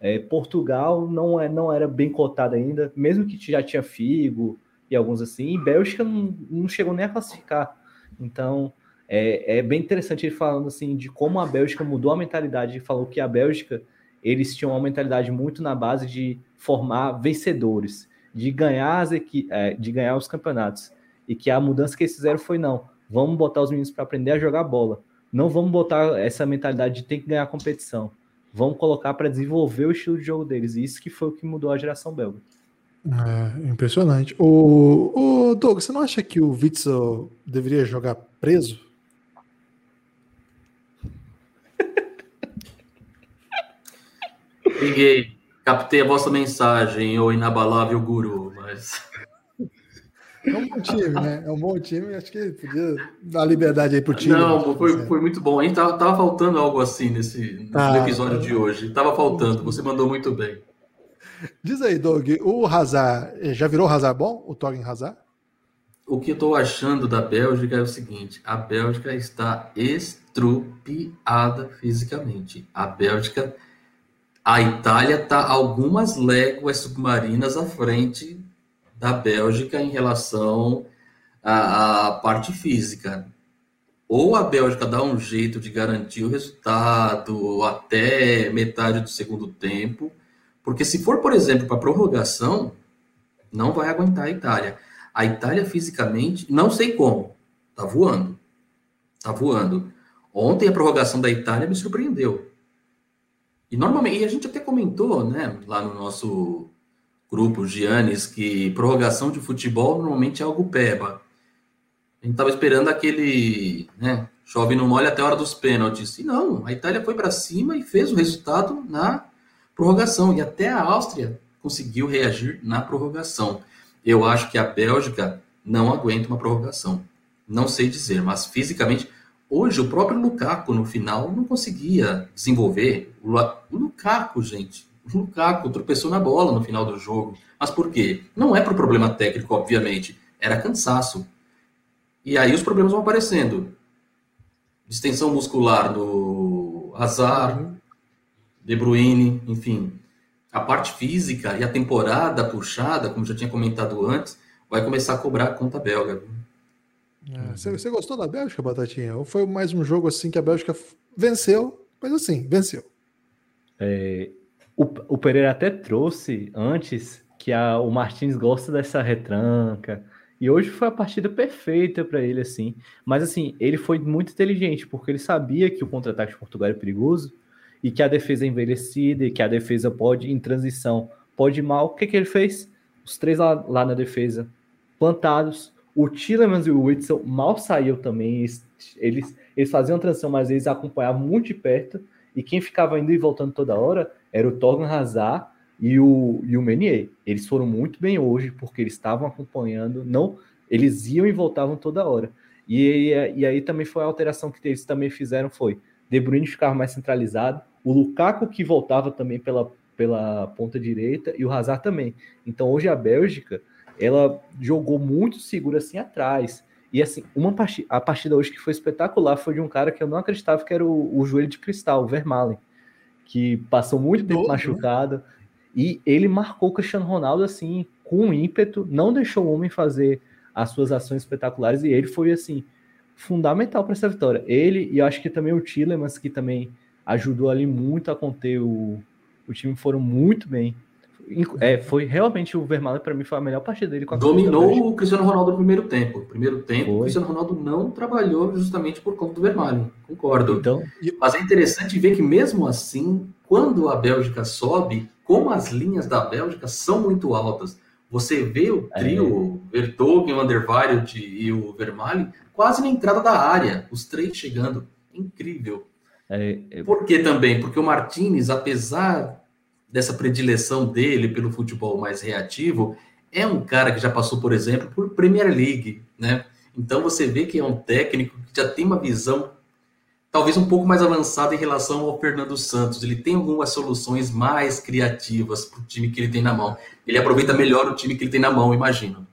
S4: é, Portugal não, é, não era bem cotado ainda, mesmo que já tinha Figo, e alguns assim, e Bélgica não, não chegou nem a classificar. Então, é, é, bem interessante ele falando assim de como a Bélgica mudou a mentalidade. Ele falou que a Bélgica eles tinham uma mentalidade muito na base de formar vencedores, de ganhar as equi é, de ganhar os campeonatos. E que a mudança que eles fizeram foi não, vamos botar os meninos para aprender a jogar bola. Não vamos botar essa mentalidade de ter que ganhar a competição. Vamos colocar para desenvolver o estilo de jogo deles. E isso que foi o que mudou a geração belga.
S2: É, impressionante. O, o Doug, você não acha que o Witzel deveria jogar preso?
S3: Peguei, captei a vossa mensagem, ô inabalável guru, mas.
S2: É um bom time, né? É um bom time, acho que podia dar liberdade aí pro time.
S3: Não, foi, foi muito bom. A gente tava, tava faltando algo assim nesse, ah, episódio tá. de hoje. Tava faltando, você mandou muito bem.
S2: Diz aí, Doug, o Hazard, eh, já virou Hazard bom? O Torgen Hazard?
S3: O que eu estou achando da Bélgica é o seguinte: a Bélgica está estrupiada fisicamente. A Bélgica, a Itália está algumas léguas submarinas à frente da Bélgica em relação à, à parte física. Ou a Bélgica dá um jeito de garantir o resultado até metade do segundo tempo, porque se for, por exemplo, para prorrogação, não vai aguentar a Itália. A Itália fisicamente, não sei como, tá voando. Tá voando. Ontem a prorrogação da Itália me surpreendeu. E normalmente, e a gente até comentou, né, lá no nosso grupo Giannis, que prorrogação de futebol normalmente é algo peba. A gente estava esperando aquele, né, chove no molha até a hora dos pênaltis. E não, a Itália foi para cima e fez o resultado na prorrogação. E até a Áustria conseguiu reagir na prorrogação. Eu acho que a Bélgica não aguenta uma prorrogação. Não sei dizer, mas fisicamente. Hoje, o próprio Lukaku, no final, não conseguia desenvolver. O Lukaku, gente. O Lukaku tropeçou na bola no final do jogo. Mas por quê? Não é por problema técnico, obviamente. Era cansaço. E aí os problemas vão aparecendo. Distensão muscular do Hazard, uhum. De Bruyne, enfim. A parte física e a temporada puxada, como já tinha comentado antes, vai começar a cobrar a conta belga.
S2: É, você, você, gostou da Bélgica, Batatinha? Ou foi mais um jogo assim que a Bélgica venceu, mas assim, venceu?
S4: É, o, o, Pereira até trouxe antes que a, o Martins gosta dessa retranca. E hoje foi a partida perfeita para ele, assim. Mas assim, ele foi muito inteligente, porque ele sabia que o contra-ataque de Portugal é perigoso e que a defesa é envelhecida e que a defesa pode, em transição, pode ir mal. O que, que ele fez? Os três lá, lá na defesa, plantados. O Tillemans e o Witzel mal saíam também. Eles, eles, eles faziam transição, mas eles acompanhavam muito de perto. E quem ficava indo e voltando toda hora era o Torgan Hazard e o, e o Menier. Eles foram muito bem hoje, porque eles estavam acompanhando, não, eles iam e voltavam toda hora. E, e, e aí também foi a alteração que eles também fizeram, foi De Bruyne ficava mais centralizado, o Lukaku que voltava também pela, pela ponta direita e o Hazard também. Então hoje a Bélgica ela jogou muito segura assim atrás. E assim, uma partida, a partida hoje que foi espetacular foi de um cara que eu não acreditava que era o, o joelho de cristal, o Vermaelen, que passou muito tempo né? machucado. Né? E ele marcou o Cristiano Ronaldo assim, com ímpeto, não deixou o homem fazer as suas ações espetaculares, e ele foi assim, fundamental para essa vitória. Ele e eu acho que também o Tillemans, que também ajudou ali muito a conter o, o time, foram muito bem. É, foi realmente o Vermaelen para mim foi a melhor partida dele.
S3: Dominou o Cristiano Ronaldo no primeiro tempo. Primeiro tempo, foi. o Cristiano Ronaldo não trabalhou justamente por conta do Vermaelen. Concordo. Então, Mas é interessante ver que mesmo assim, quando a Bélgica sobe, como as linhas da Bélgica são muito altas, você vê o trio, é. Van der Weireld e o Vermaelen quase na entrada da área, os três chegando. Incrível. É, é... Por que também? Porque o Martinez, apesar dessa predileção dele pelo futebol mais reativo, é um cara que já passou, por exemplo, por Premier League, né? Então você vê que é um técnico que já tem uma visão talvez um pouco mais avançada em relação ao Fernando Santos. Ele tem algumas soluções mais criativas para o time que ele tem na mão. Ele aproveita melhor o time que ele tem na mão, imagino.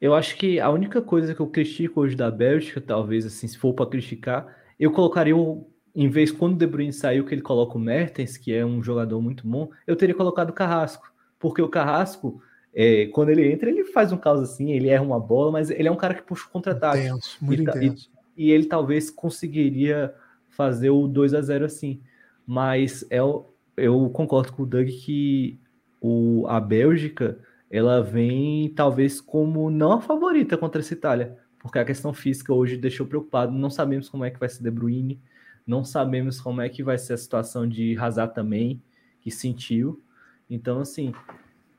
S4: Eu acho que a única coisa que eu critico hoje da Bélgica, talvez, assim, se for para criticar, eu colocaria o em vez quando o De Bruyne saiu que ele coloca o Mertens, que é um jogador muito bom, eu teria colocado o Carrasco, porque o Carrasco, é, quando ele entra, ele faz um caos assim, ele erra uma bola, mas ele é um cara que puxa o contra-ataque.
S2: Intenso, muito e, intenso.
S4: E, e, ele talvez conseguiria fazer o 2 a 0 assim. Mas é, eu concordo com o Doug que o, a Bélgica ela vem talvez como não a favorita contra essa Itália, porque a questão física hoje deixou preocupado. Não sabemos como é que vai ser De Bruyne, não sabemos como é que vai ser a situação de Hazard também, que sentiu. Então, assim,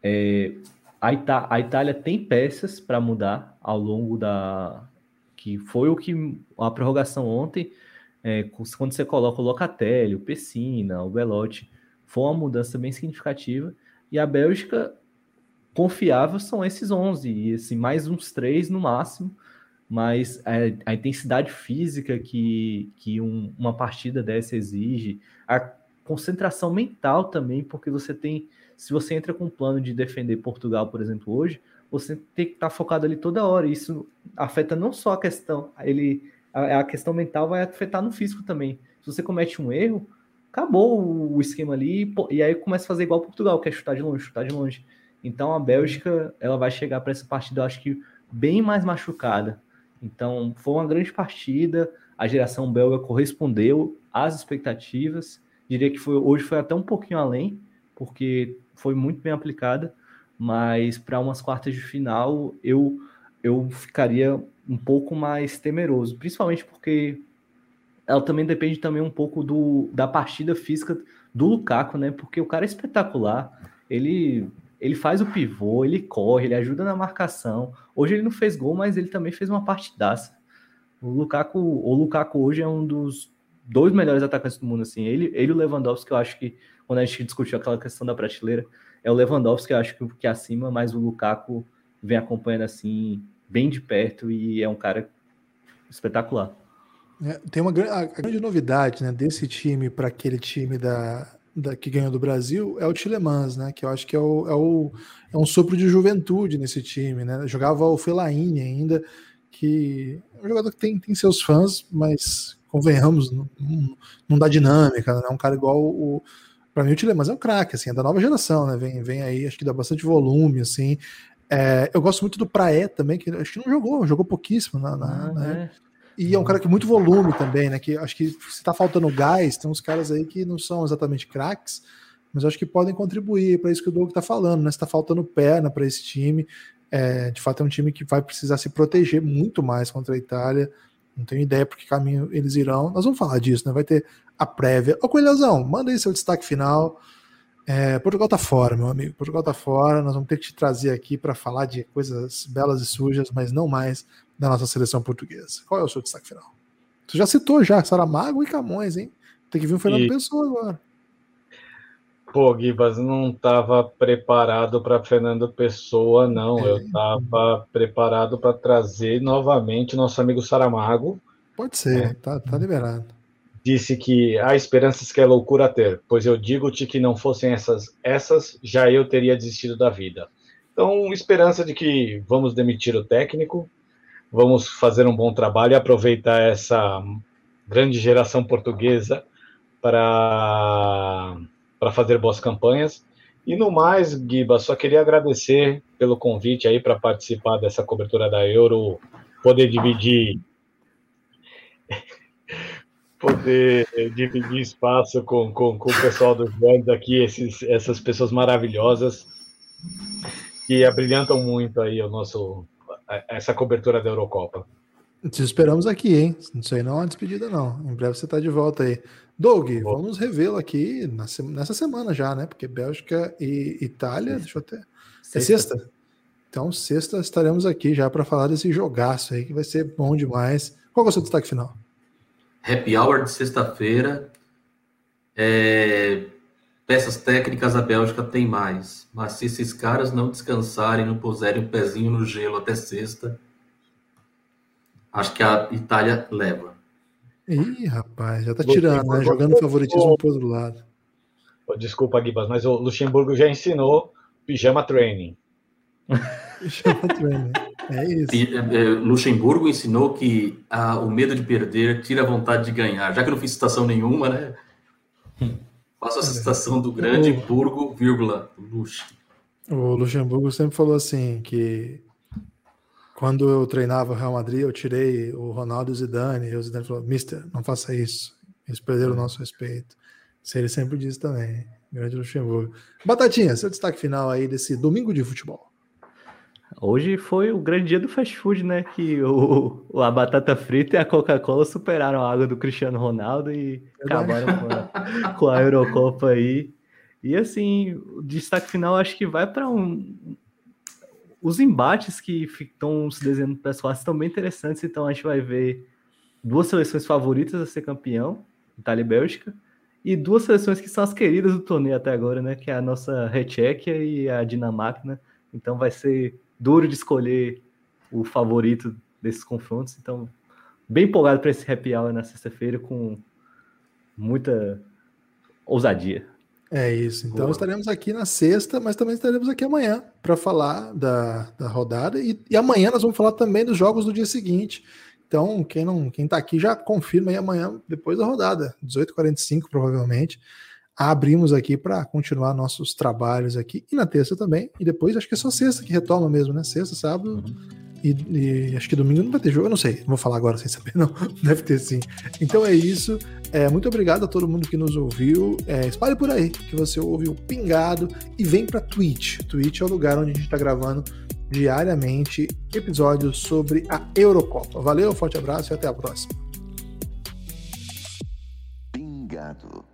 S4: é, a, Ita a Itália tem peças para mudar ao longo da. que foi o que a prorrogação ontem, é, quando você coloca o Locatelli, o Pessina, o Belotti, foi uma mudança bem significativa. E a Bélgica confiável são esses 11, e assim, mais uns três no máximo mas a, a intensidade física que, que um, uma partida dessa exige, a concentração mental também, porque você tem, se você entra com um plano de defender Portugal, por exemplo, hoje, você tem que estar tá focado ali toda hora. Isso afeta não só a questão, ele a, a questão mental vai afetar no físico também. Se você comete um erro, acabou o esquema ali e aí começa a fazer igual Portugal, que é chutar de longe, chutar de longe. Então a Bélgica, ela vai chegar para essa partida, eu acho que bem mais machucada. Então, foi uma grande partida. A geração belga correspondeu às expectativas. Diria que foi, hoje foi até um pouquinho além, porque foi muito bem aplicada. Mas para umas quartas de final, eu, eu ficaria um pouco mais temeroso, principalmente porque ela também depende também um pouco do, da partida física do Lukaku, né? Porque o cara é espetacular. Ele ele faz o pivô, ele corre, ele ajuda na marcação. Hoje ele não fez gol, mas ele também fez uma partidaça. O Lukaku, o Lukaku hoje é um dos dois melhores atacantes do mundo, assim. Ele, ele e o Lewandowski, eu acho que quando a gente discutiu aquela questão da prateleira, é o Lewandowski que eu acho que, que é acima, mas o Lukaku vem acompanhando assim bem de perto e é um cara espetacular.
S2: É, tem uma grande novidade né, desse time para aquele time da, da, que ganhou do Brasil é o Tilemans, né? Que eu acho que é, o, é, o, é um sopro de juventude nesse time, né? Jogava o Felaine ainda, que é um jogador que tem, tem seus fãs, mas convenhamos, não, não dá dinâmica, né? É um cara igual o. Para mim, o Tilemans é um craque, assim, é da nova geração, né? Vem, vem aí, acho que dá bastante volume, assim. É, eu gosto muito do Praé também, que acho que não jogou, jogou pouquíssimo na, na, na é. E é um cara que muito volume também, né? Que acho que se tá faltando gás, tem uns caras aí que não são exatamente craques, mas acho que podem contribuir para isso que o Doug tá falando, né? Se tá faltando perna para esse time, é, de fato é um time que vai precisar se proteger muito mais contra a Itália. Não tenho ideia por que caminho eles irão. Nós vamos falar disso, né? Vai ter a prévia. Ô Coelhazão, manda aí seu destaque final. É, Portugal tá fora, meu amigo. Portugal tá fora. Nós vamos ter que te trazer aqui para falar de coisas belas e sujas, mas não mais da nossa seleção portuguesa. Qual é o seu destaque final? Você já citou já Saramago e Camões, hein? Tem que vir o Fernando e... Pessoa agora.
S5: Pô, Gibas, não estava preparado para Fernando Pessoa, não. É. Eu estava preparado para trazer novamente nosso amigo Saramago.
S2: Pode ser, é. tá, tá liberado.
S5: Disse que há esperanças que é loucura ter, pois eu digo-te que não fossem essas, essas, já eu teria desistido da vida. Então, esperança de que vamos demitir o técnico, vamos fazer um bom trabalho e aproveitar essa grande geração portuguesa para, para fazer boas campanhas. E no mais, Guiba, só queria agradecer pelo convite aí para participar dessa cobertura da Euro, poder dividir poder dividir espaço com, com, com o pessoal dos grandes aqui, esses, essas pessoas maravilhosas que abrilhantam muito aí o nosso essa cobertura da Eurocopa.
S2: Te esperamos aqui, hein? Isso aí não é uma despedida, não. Em breve você está de volta aí. Doug, Bom. vamos revê-lo aqui nessa semana já, né? Porque Bélgica e Itália, deixa eu até. Sexta. É sexta? Então, sexta estaremos aqui já para falar desse jogaço aí, que vai ser bom demais. Qual é o seu destaque final?
S3: Happy Hour de sexta-feira. É... Peças técnicas a Bélgica tem mais. Mas se esses caras não descansarem, não puserem o um pezinho no gelo até sexta, acho que a Itália leva.
S2: Ih, rapaz, já tá tirando, né? Jogando favoritismo pro outro lado.
S5: Desculpa, Gibas, mas o Luxemburgo já ensinou pijama training.
S2: pijama training. É isso.
S3: É, é, Luxemburgo ensinou que ah, o medo de perder tira a vontade de ganhar. Já que eu não fiz citação nenhuma, né? Faço a citação do grande Burgo, vírgula, Lux.
S2: O Luxemburgo sempre falou assim que quando eu treinava o Real Madrid, eu tirei o Ronaldo e o Zidane, e o Zidane falou, mister, não faça isso. Eles perderam o nosso respeito. Isso ele sempre diz também, grande Luxemburgo. Batatinha, seu destaque final aí desse domingo de futebol.
S4: Hoje foi o grande dia do fast food, né? Que o, a batata frita e a Coca-Cola superaram a água do Cristiano Ronaldo e acabaram com a, com a Eurocopa aí. E assim, o destaque final acho que vai para um. Os embates que estão se desenhando para as estão bem interessantes, então a gente vai ver duas seleções favoritas a ser campeão, Itália e Bélgica, e duas seleções que são as queridas do torneio até agora, né? Que é a nossa Retchequia e a Dinamarca, né? Então vai ser duro de escolher o favorito desses confrontos. Então, bem empolgado para esse happy hour na sexta-feira com muita ousadia.
S2: É isso. Então Boa. estaremos aqui na sexta, mas também estaremos aqui amanhã para falar da, da rodada. E, e, amanhã nós vamos falar também dos jogos do dia seguinte. Então, quem não quem está aqui já confirma aí amanhã, depois da rodada, 18h45, provavelmente abrimos aqui para continuar nossos trabalhos aqui e na terça também. E depois acho que é só sexta que retoma mesmo, né? Sexta, sábado. Uhum. E, e, acho que domingo não vai ter jogo, eu não sei, não vou falar agora sem saber, não. Deve ter sim. Então é isso. É, muito obrigado a todo mundo que nos ouviu. É, espalhe por aí que você ouve o Pingado e vem para Twitch. Twitch é o lugar onde a gente está gravando diariamente episódios sobre a Eurocopa. Valeu, forte abraço e até a próxima. Pingado.